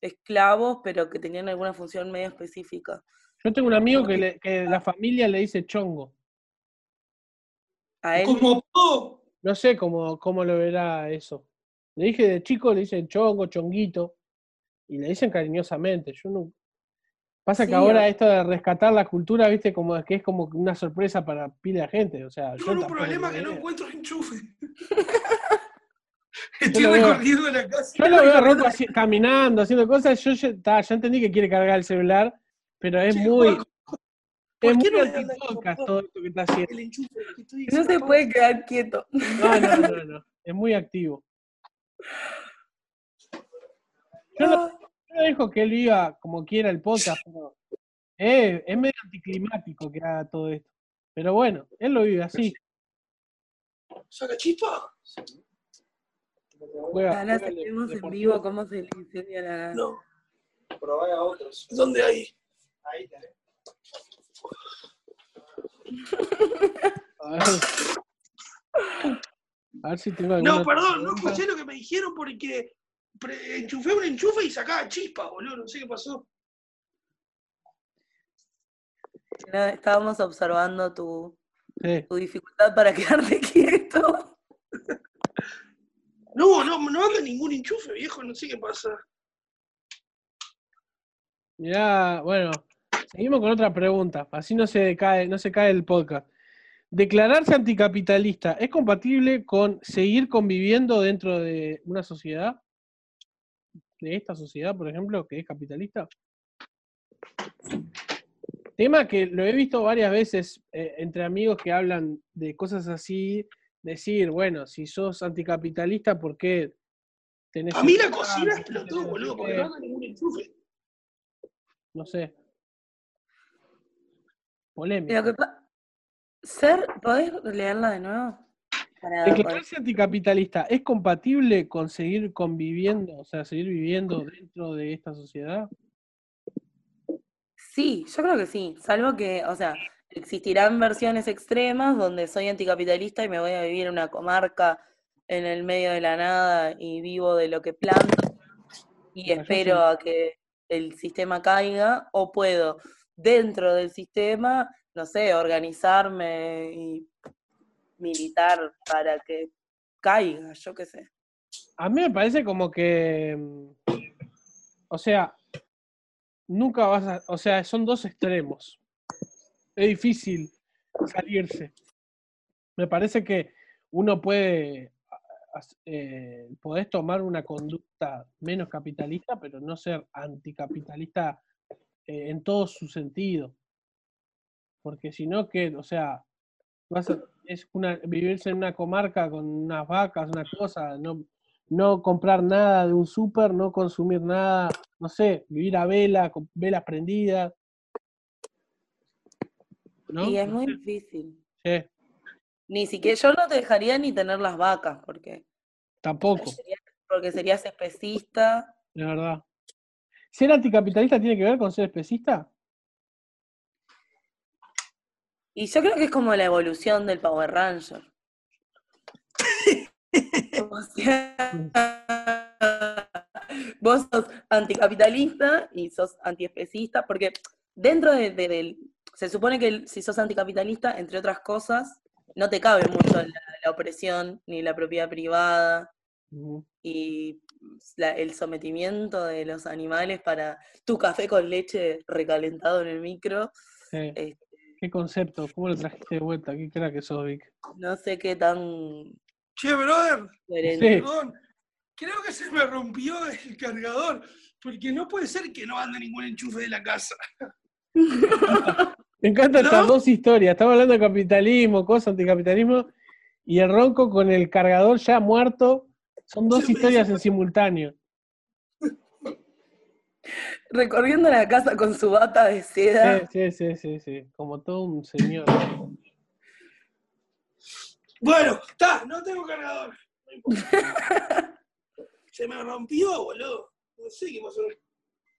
esclavos, pero que tenían alguna función medio específica.
Yo tengo un amigo que, le- que la familia le dice chongo.
A él,
Como po,
No sé cómo, cómo lo verá eso. Le dije de chico, le dicen chongo, chonguito, y le dicen cariñosamente. Yo no. Pasa que
Sí,
ahora esto de rescatar la cultura, viste, como que es como una sorpresa para pila de gente. O sea, yo
tengo un problema que no encuentro enchufe. Estoy
veo.
recorriendo la casa.
Yo lo veo a Rocco así- caminando, haciendo cosas. Yo ya, ta, ya entendí que quiere cargar el celular, pero es
Che,
muy.
Juaco, ¿por
Es
qué
muy
no información?
todo esto que está haciendo.
El enchufe, que estoy
No se puede quedar quieto.
No, no, no, no. Es muy activo. Yo lo, yo dejo que él viva como quiera el podcast, pero es, es medio anticlimático que haga todo esto. Pero bueno, él lo vive así.
¿Saca chispa?
El
seguimos en vivo cómo se le incendia la
No.
Probá a otros.
¿Dónde hay?
Ahí tenés.
A ver. A ver si tengo alguna
No, perdón, no escuché lo que me dijeron porque enchufé un enchufe y sacaba chispa, boludo. No sé qué pasó.
No, estábamos observando tu,
Sí.
tu dificultad para quedarte quieto.
No, no, no anda ningún enchufe, viejo. No sé qué pasa.
Mirá, bueno, seguimos con otra pregunta. Así no se cae, no se cae el podcast. ¿Declararse anticapitalista es compatible con seguir conviviendo dentro de una sociedad? De esta sociedad, por ejemplo, que es capitalista. Tema que lo he visto varias veces eh, entre amigos que hablan de cosas así, decir, bueno, si sos anticapitalista, ¿por qué tenés...
A mí la cocina explotó,
tenés no sé
boludo, porque no anda ningún enchufe.
No sé.
Que pa- Ser, ¿podés leerla de nuevo? Para-
Declararse anticapitalista es compatible con seguir conviviendo, o sea, seguir viviendo dentro de esta sociedad.
Sí, yo creo que sí, salvo que, o sea, existirán versiones extremas donde soy anticapitalista y me voy a vivir en una comarca en el medio de la nada y vivo de lo que planto y
Bueno,
espero
sí.
a que el sistema caiga, o puedo dentro del sistema, no sé, organizarme y militar para que caiga, yo qué sé.
A mí me parece como que, mm, o sea, nunca vas a, o sea, son dos extremos. Es difícil salirse. Me parece que uno puede, eh, podés tomar una conducta menos capitalista, pero no ser anticapitalista eh, en todo su sentido. Porque si no, que, o sea, vas a- es una, vivirse en una comarca con unas vacas, una cosa, no, no comprar nada de un súper, no consumir nada, no sé, vivir a vela, con velas prendidas. ¿No?
Y es muy difícil.
sí,
Ni siquiera, yo no te dejaría ni tener las vacas, porque
tampoco,
porque serías especista.
de verdad. ¿Ser anticapitalista tiene que ver con ser especista?
Y yo creo que es como la evolución del Power Ranger. O sea, vos sos anticapitalista y sos antiespecista, porque dentro de. Se supone que si sos anticapitalista, entre otras cosas, no te cabe mucho la, la opresión ni la propiedad privada y la- el sometimiento de los animales para tu café con leche recalentado en el micro.
sí.
eh,
¿Qué concepto? ¿Cómo lo trajiste de vuelta? ¿Qué crack que sos, Vic?
no sé qué tan
Che, brother.
Sí.
perdón. Creo que se me rompió el cargador. Porque no puede ser que no ande ningún enchufe de la casa.
Me encantan estas dos historias. Estamos hablando de capitalismo, cosas, anticapitalismo, y el ronco con el cargador ya muerto. Son dos historias en simultáneo.
Recorriendo la casa con su bata de seda.
Sí, sí, sí, sí, sí. Como todo un señor.
Bueno, está, no tengo cargador. No importa. Se me rompió, boludo. No sé qué pasó.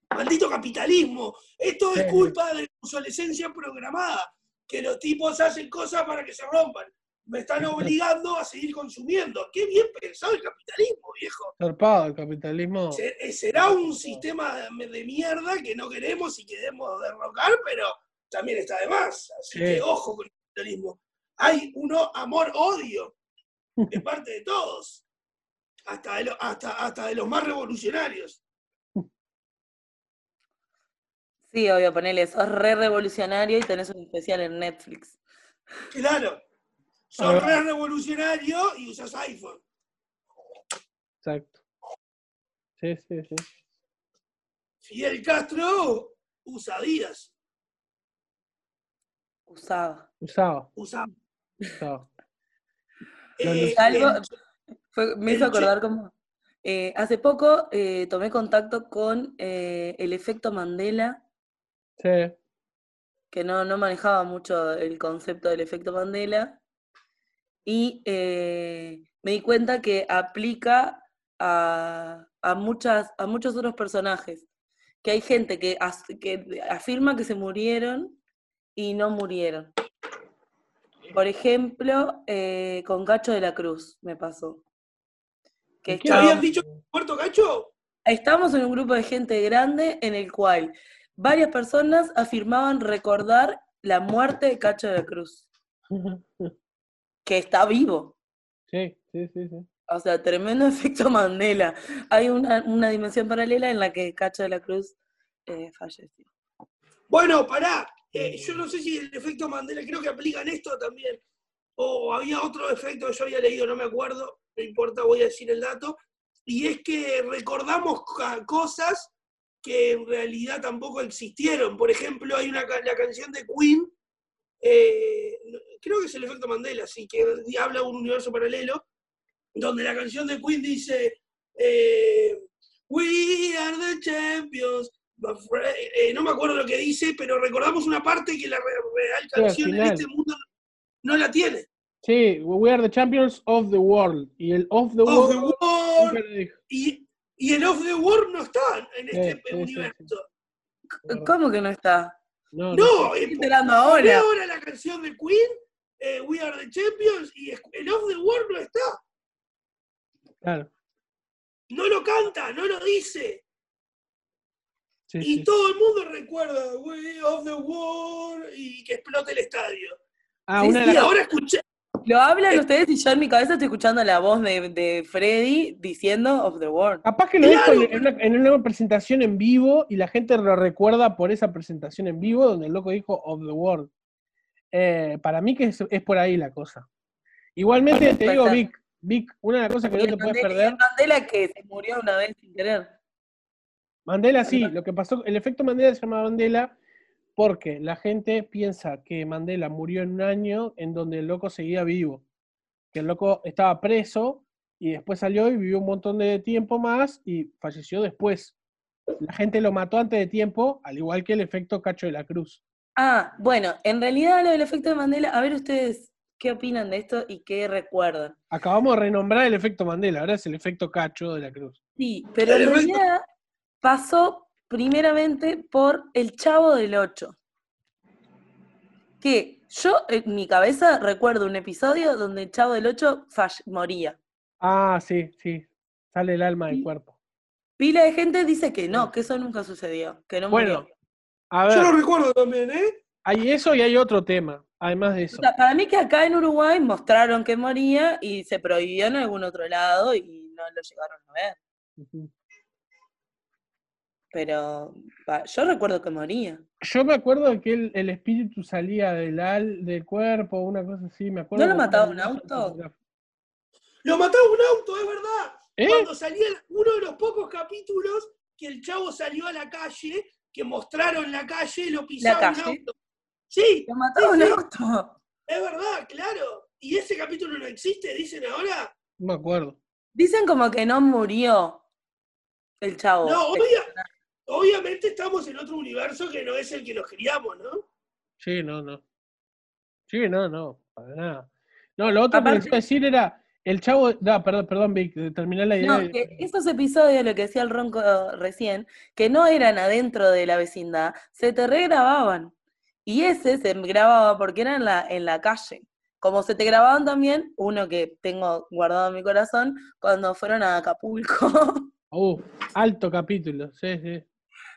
Maldito capitalismo. Esto es culpa de la obsolescencia programada. Que los tipos hacen cosas para que se rompan. Me están obligando a seguir consumiendo. Qué bien pensado el capitalismo, viejo.
Zarpado el capitalismo.
Eh, Será un sistema de de mierda que no queremos y queremos derrocar, pero también está de más. Así
Sí.
que ojo con el capitalismo. Hay uno amor-odio de parte de todos. Hasta de, lo- hasta, hasta de los más revolucionarios.
Sí, obvio, ponele, sos re revolucionario y tenés un especial en Netflix.
Claro. Sos
Ah.
re revolucionario y usas iPhone.
Exacto. Sí, sí, sí.
Fidel Castro usa Díaz.
Usaba.
Usaba,
Usa.
usaba.
Eh,
Algo- Fue- me hizo acordar como... eh, hace poco eh, tomé contacto con eh, el efecto Mandela,
Sí.
que no, no manejaba mucho el concepto del efecto Mandela, y eh, me di cuenta que aplica a, a muchas, a muchos otros personajes, que hay gente que, as- que afirma que se murieron y no murieron. Por ejemplo, eh, con Cacho de la Cruz me pasó. Que
¿Y qué
¿Te habían dicho muerto Cacho?
Estábamos en un grupo de gente grande en el cual varias personas afirmaban recordar la muerte de Cacho de la Cruz, que está vivo.
Sí, sí, sí, sí.
O sea, tremendo efecto Mandela. Hay una, una dimensión paralela en la que Cacho de la Cruz eh, falleció.
Bueno, pará. eh, yo no sé si el efecto Mandela, creo que aplican esto también. O había otro efecto que yo había leído, no me acuerdo. No importa, voy a decir el dato. Y es que recordamos cosas que en realidad tampoco existieron. Por ejemplo, hay una la canción de Queen, eh, creo que es el efecto Mandela, sí, que habla de un universo paralelo, donde la canción de Queen dice eh, We are the champions. eh, no me acuerdo lo que dice, pero recordamos una parte que la re- real
al
canción en
final.
este mundo no la tiene.
Sí, we are the champions of the world. Y el of the
Of the
world.
World,
lo dijo.
y, y el Of the World no está en
Sí,
este
sí, sí,
universo.
¿Cómo que no está?
No, no.
No,
Estoy enterando ahora.
ahora la canción de Queen, eh, We Are the Champions, y el Of the World no está.
Claro.
No lo canta, no lo dice.
Sí,
Y
sí.
todo el mundo recuerda We of the World y que explote el estadio.
Ah,
Sí,
una
Y ahora escuché,
Lo hablan ustedes y yo en mi cabeza estoy escuchando la voz de, de Freddy diciendo of the world.
Capaz que lo dijo
Claro,
en, en una, en una presentación en vivo y la gente lo recuerda por esa presentación en vivo donde el loco dijo of the world. Eh, para mí que es, es por ahí la cosa. Igualmente te digo. Vic, Vic, una de las cosas que no te puedes perder.
el Mandela que se murió una vez sin querer.
Mandela sí, lo que pasó, el efecto Mandela se llama Mandela porque la gente piensa que Mandela murió en un año en donde el loco seguía vivo, que el loco estaba preso y después salió y vivió un montón de tiempo más y falleció después. La gente lo mató antes de tiempo, al igual que el efecto Cacho de la Cruz.
Ah, bueno, en realidad lo del efecto de Mandela, a ver ustedes qué opinan de esto y qué recuerdan.
Acabamos de renombrar el efecto Mandela, ahora es el efecto Cacho de la Cruz.
Sí, pero en realidad pasó primeramente por el Chavo del Ocho. Que yo en mi cabeza recuerdo un episodio donde el Chavo del Ocho moría.
Ah, sí, sí, sale el alma del cuerpo.
Pila de gente dice que no, que eso nunca sucedió, que no
Bueno,
murió.
A
yo lo recuerdo también, ¿eh?
hay eso y hay otro tema, además de eso.
O sea, para mí que acá en Uruguay mostraron que moría y se prohibió en algún otro lado y no lo llegaron a ver. Pero pa- yo recuerdo que moría.
Yo me acuerdo de que el, el espíritu salía del, al, del cuerpo, una cosa así, me acuerdo.
¿No lo mataba un auto?
Lo mataba un auto, es verdad.
¿Eh?
Cuando salía uno de los pocos capítulos que el chavo salió a la calle, que mostraron la calle, lo pisaba un
calle?
auto. Sí,
Lo un
sí.
auto.
es verdad, claro. Y ese capítulo no existe, dicen ahora.
No me acuerdo.
Dicen como que no murió el chavo.
No, obvia- obviamente estamos en otro universo que no es el que nos criamos, ¿no?
Sí, no, no. Sí, no, no, para nada. No, lo otro que
Aparte-
les iba a decir era, el chavo, no, perdón, perdón, Vic, de terminar la idea.
No, que esos episodios, lo que decía el Ronco recién, que no eran adentro de la vecindad, se te regrababan. Y ese se grababa porque era en la, en la calle. Como se te grababan también, uno que tengo guardado en mi corazón, cuando fueron a Acapulco,
Uh, alto capítulo, sí, sí.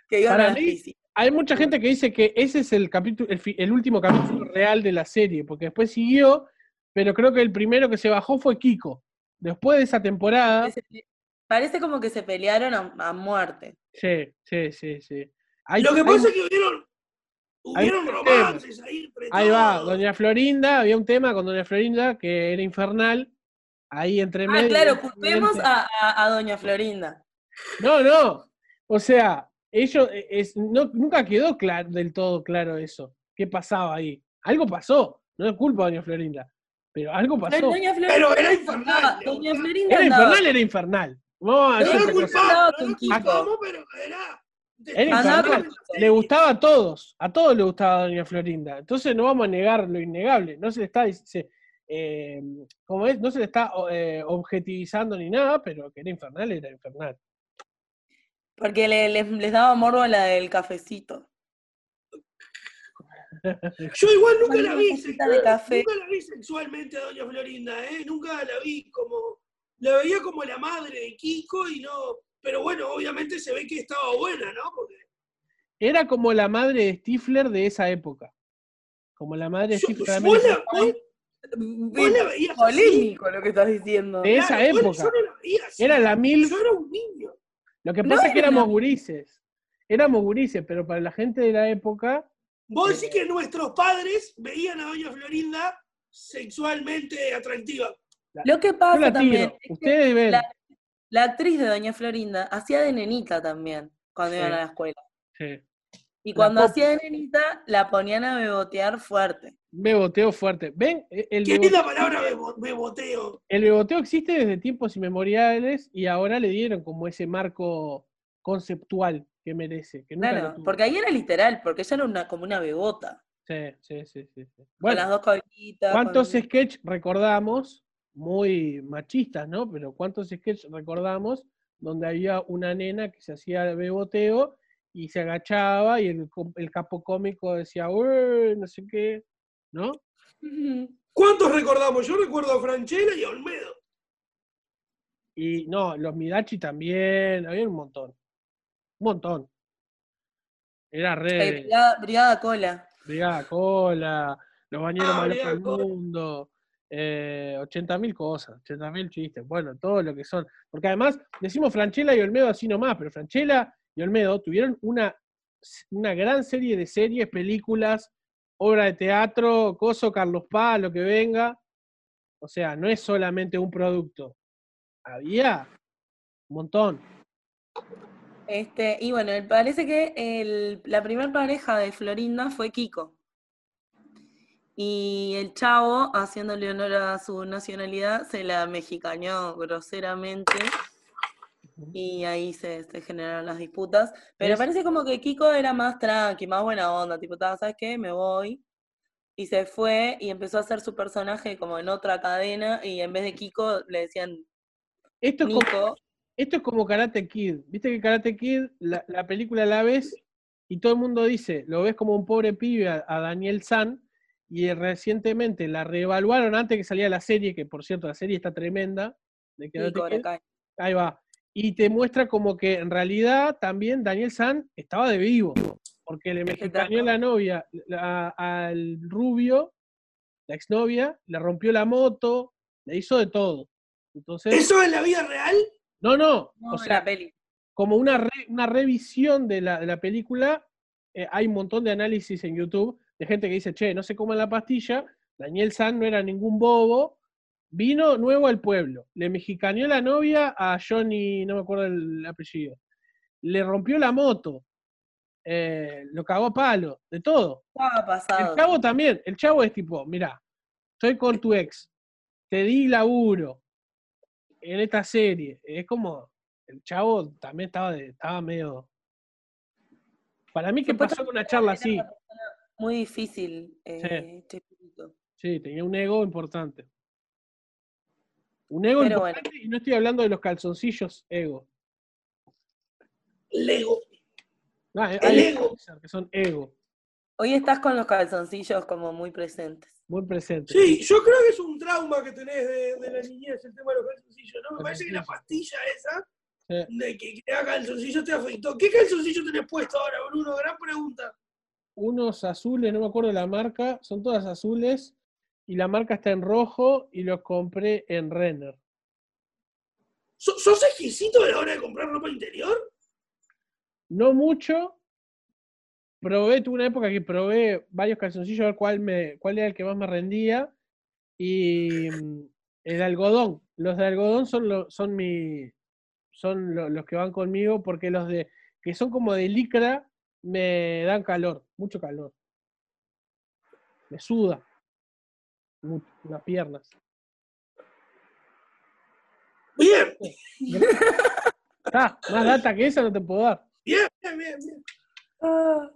que iban
Para
a
mí. Hay mucha gente que dice que ese es el capítulo, el, el último capítulo real de la serie, porque después siguió, pero creo que el primero que se bajó fue Kiko. Después de esa temporada,
Parece como que se pelearon a, a muerte.
sí, sí, sí, sí. Hay-
Lo que
hay-
pasa es que hubieron, hubieron romances ahí
Ahí va. Doña Florinda, había un tema con Doña Florinda que era infernal. ahí entre
Ah,
medio.
claro, culpemos a, a- a Doña Florinda.
No, no. O sea, ellos eh, es, no, nunca quedó clar- del todo claro eso. ¿Qué pasaba ahí? Algo pasó. No es culpa de Doña Florinda. Pero algo pasó.
Doña
Pero era infernal,
Doña. Florinda
Era infernal, era infernal.
No pero era.
Infernal. Le gustaba a todos, a todos le gustaba a Doña Florinda. Entonces no vamos a negar lo innegable. No se le está, se- eh, como es, no se le está eh, objetivizando ni nada, pero que era infernal, era infernal.
Porque le- les, les daba morbo a la del cafecito.
Yo igual nunca
Una
la vi,
tacita de café.
nunca la vi sexualmente a Doña Florinda, ¿eh? Nunca la vi como, la veía como la madre de Kiko y no, pero bueno, obviamente se ve que estaba buena, ¿no? Porque
Era como la madre de Stifler de esa época. Como la madre de
yo-
Stifler de
vos, la,
Pie
vos- vos la veías así.
Polémico lo que estás diciendo.
de esa
Claro, bueno,
época.
Yo no la veía así.
Era la mil.
Yo era un niño.
Lo que
No
pasa es que éramos
una-
gurises. Éramos gurises, pero para la gente de la época,
Vos decís que nuestros padres veían a Doña Florinda sexualmente atractiva.
Lo que pasa
la
también
tiro.
es que
Ustedes ven.
la, la actriz de Doña Florinda hacía de nenita también cuando
Sí.
iban a la escuela.
Sí.
Y cuando hacía de nenita, la ponían a bebotear fuerte.
Beboteo fuerte. ¿Ven? E- El,
¿Qué es la palabra bebo- beboteo?
el beboteo existe desde tiempos inmemoriales y ahora le dieron como ese marco conceptual que merece. Que nunca
Claro, porque ahí era literal, porque ella era una, como una bebota.
Sí, sí, sí, sí, sí.
con
Bueno,
las dos colitas.
¿cuántos
con-
sketches recordamos? Muy machistas, ¿no? Pero ¿cuántos sketches recordamos donde había una nena que se hacía beboteo y se agachaba y el, el capo cómico decía, no sé qué, ¿no?
¿Cuántos recordamos? Yo recuerdo a Franchella y a Olmedo.
Y no, los Midachi también, había un montón. Un montón. Era
Eh,
re
brigada, Brigada Cola.
Brigada Cola, los bañeros
Ah, Brigada
del mundo, eh, 80.000 cosas, 80.000 chistes, bueno, todo lo que son. Porque además, decimos Franchella y Olmedo así nomás, pero Franchella y Olmedo tuvieron una, una gran serie de series, películas, obra de teatro, Coso, Carlos Paz, lo que venga. O sea, no es solamente un producto. Había un montón.
Este, y bueno, parece que el- la primera pareja de Florinda fue Kiko. Y el chavo, haciéndole honor a su nacionalidad, se la mexicañó groseramente. Y ahí se, se generaron las disputas. Pero parece como que Kiko era más tranqui, más buena onda. Tipo, "Ta, ¿sabes qué? Me voy. Y se fue y empezó a hacer su personaje como en otra cadena. Y en vez de Kiko le decían
Esto es como,
Nico.
Esto es como Karate Kid. Viste que Karate Kid, la, la película la ves y todo el mundo dice, lo ves como un pobre pibe a, a Daniel San y recientemente la reevaluaron antes que salía la serie, que por cierto la serie está tremenda. De Karate Kid. Ahí va. Y te muestra como que en realidad también Daniel San estaba de vivo, porque le mexicaneó la novia la- al rubio, la exnovia, le rompió la moto, le hizo de todo. Entonces,
¿Eso en la vida real?
No, no,
No,
o sea,
la peli.
como una, re- una revisión de la, de la película, eh, hay un montón de análisis en YouTube de gente que dice, che, no se coman la pastilla, Daniel San no era ningún bobo, vino nuevo al pueblo, le mexicaneó la novia a Johnny, no me acuerdo el apellido, le rompió la moto, eh, lo cagó a palo, de todo.
Estaba
El
pasado.
chavo también, el chavo es tipo, mira, estoy con tu ex, te di laburo en esta serie. Es como, el chavo también estaba, de- estaba medio... Para mí que pasó una charla así,
Muy difícil, eh, Chespirito.
sí, tenía un ego importante. Un ego
Pero bueno.
importante y no estoy hablando de los calzoncillos ego.
Lego.
No, hay-
El
hay
ego.
que son ego,
Hoy estás con los calzoncillos como muy presentes.
Muy presentes.
Sí, yo creo que es un trauma que tenés de, de la niñez, el tema de los calzoncillos, ¿no? Me parece que la pastilla esa de que crea calzoncillos te afectó. ¿Qué calzoncillo tenés puesto ahora, Bruno? Gran pregunta.
Unos azules, no me acuerdo la marca, son todas azules y la marca está en rojo y los compré en Renner.
¿Sos, sos exquisito a la hora de comprar ropa interior?
No mucho. Probé, tuve una época que probé varios calzoncillos a ver cuál, me, cuál era el que más me rendía. Y mm, el algodón, Los de algodón son, lo- son mi. Son lo- los que van conmigo porque los de. que son como de licra me dan calor, mucho calor. Me suda. Mucho, las piernas.
Bien,
Ah, más data que esa no te puedo dar.
bien, bien, bien. bien.
Ah,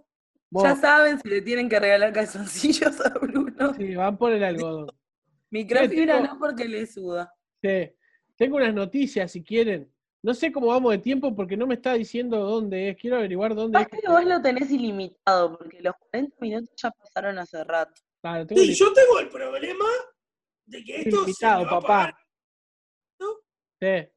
Vos,
ya saben si le tienen que regalar calzoncillos a Bruno.
sí, van por el algodón.
Microfibra
tengo-
no porque le suda.
Sí. Tengo unas noticias si quieren. No sé cómo vamos de tiempo porque no me está diciendo dónde es. Quiero averiguar dónde es.
Que vos lo tenés ilimitado, porque los 40 minutos ya pasaron hace rato.
Claro, tengo
Sí, yo tengo el problema de que esto se me
Ilimitado,
va a
papá.
apagar
Sí.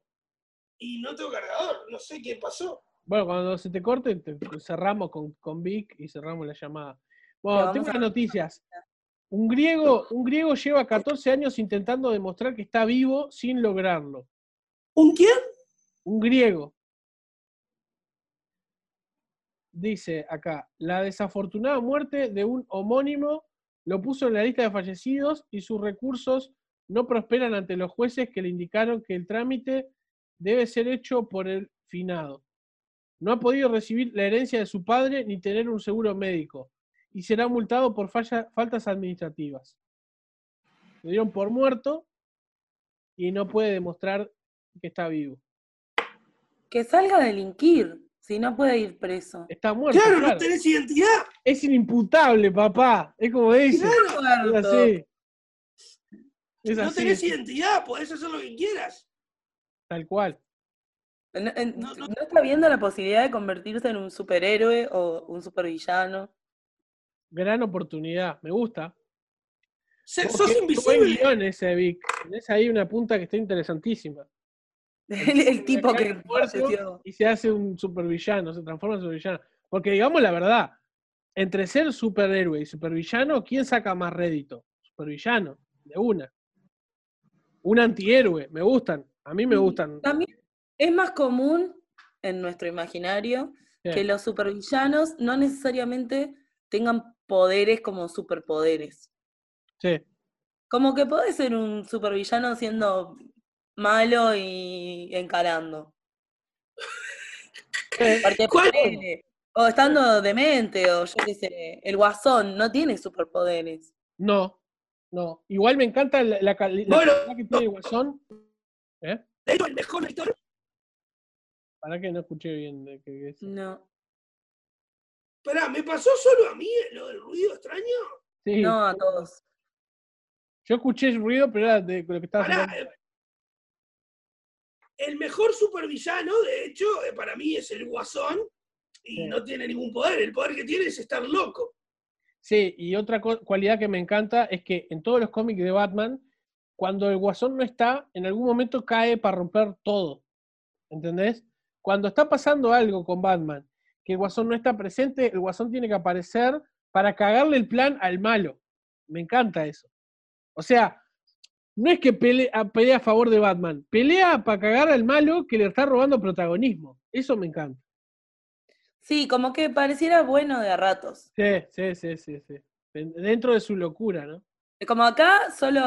y no tengo cargador. No sé qué pasó.
Bueno, cuando se te corte, te- cerramos con, con Vic y cerramos la llamada. Bueno, tengo unas noticias. Un griego, un griego lleva 14 años intentando demostrar que está vivo sin lograrlo.
¿Un quién?
Un griego. Dice acá, la desafortunada muerte de un homónimo lo puso en la lista de fallecidos y sus recursos no prosperan ante los jueces que le indicaron que el trámite debe ser hecho por el finado. No ha podido recibir la herencia de su padre ni tener un seguro médico y será multado por falla- faltas administrativas. Le dieron por muerto y no puede demostrar que está vivo.
Que salga a delinquir, si no puede ir preso.
Está muerto.
Claro,
claro.
no tenés identidad.
Es inimputable, papá. Es como dice. Es
Muerto.
así. Es
No
así,
tenés
es
identidad, podés hacer lo que quieras.
tal cual.
No, en-
No, no.
¿no está viendo la posibilidad de convertirse en un superhéroe o un supervillano?
Gran oportunidad. Me gusta.
Se- sos
Buen
invisible.
guion ese, Vic. Tenés ahí una punta que está interesantísima.
El, el tipo que
el. Y se hace un supervillano, se transforma en supervillano. Porque digamos la verdad, entre ser superhéroe y supervillano, ¿quién saca más rédito? Supervillano, de una. Un antihéroe, me gustan. A mí me gustan.
También es más común en nuestro imaginario
Sí.
que los supervillanos no necesariamente tengan poderes como superpoderes.
Sí.
Como que puede ser un supervillano siendo malo y encarando. Porque
¿Cuál?
ponele, o estando demente, o yo qué sé, el guasón no tiene superpoderes.
No, no. Igual me encanta la, la cali- la
Bueno.
calidad que tiene el Guasón. ¿Eh?
De hecho, el mejor actor.
Para que no escuché bien de qué qué es.
No,
Esperá, ¿me pasó solo a mí lo del ruido extraño?
Sí,
no a todos.
Yo escuché el ruido, pero era de lo que estaba
Pará,
haciendo.
eh, el mejor supervillano, de hecho, eh, para mí es el Guasón y
Sí.
no tiene ningún poder. El poder que tiene es estar loco.
Sí, y otra cualidad que me encanta es que en todos los cómics de Batman, cuando el Guasón no está, en algún momento cae para romper todo. ¿Entendés? Cuando está pasando algo con Batman, que el Guasón no está presente, el Guasón tiene que aparecer para cagarle el plan al malo. Me encanta eso. O sea, no es que pelea, pelea a favor de Batman, pelea para cagar al malo que le está robando protagonismo. Eso me encanta.
Sí, como que pareciera bueno de a ratos.
Sí, sí, sí, sí, sí. Den- Dentro de su locura, ¿no?
Como acá solo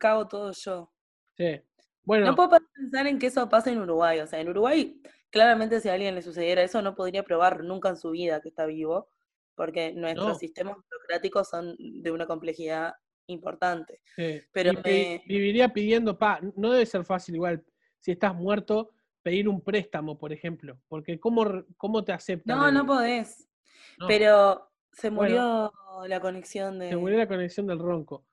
cago todo yo.
Sí. Bueno,
No puedo pensar en que eso pase en Uruguay. O sea, en Uruguay, claramente si a alguien le sucediera eso, no podría probar nunca en su vida que está vivo, porque nuestros
No.
sistemas burocráticos son de una complejidad importante.
sí.
pero me-
viviría pidiendo, pa, no debe ser fácil igual, si estás muerto, pedir un préstamo, por ejemplo, porque ¿cómo, cómo te aceptan?
No, no podés.
no,
Pero se
Bueno.
murió la conexión de.
Se murió la conexión del ronco.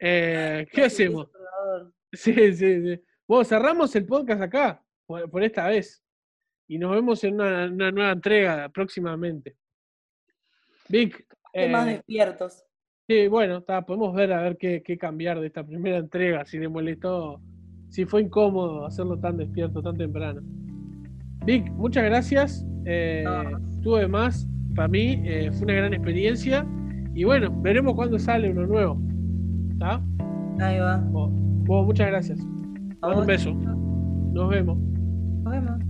Eh, ¿Qué hacemos? Sí, sí, sí. Bueno, cerramos el podcast acá, por, por esta vez. Y nos vemos en una, una nueva entrega próximamente. Vic,
más
eh,
despiertos.
Sí, bueno, podemos ver a ver qué, qué cambiar de esta primera entrega, si le molestó, si fue incómodo hacerlo tan despierto, tan temprano. Vic, muchas gracias. Eh,
No.
Más, para mí eh, fue una gran experiencia. Y bueno, veremos cuándo sale uno nuevo. ¿Está?
Ahí va.
Bueno, muchas gracias.
A
un beso. Nos vemos.
Nos vemos.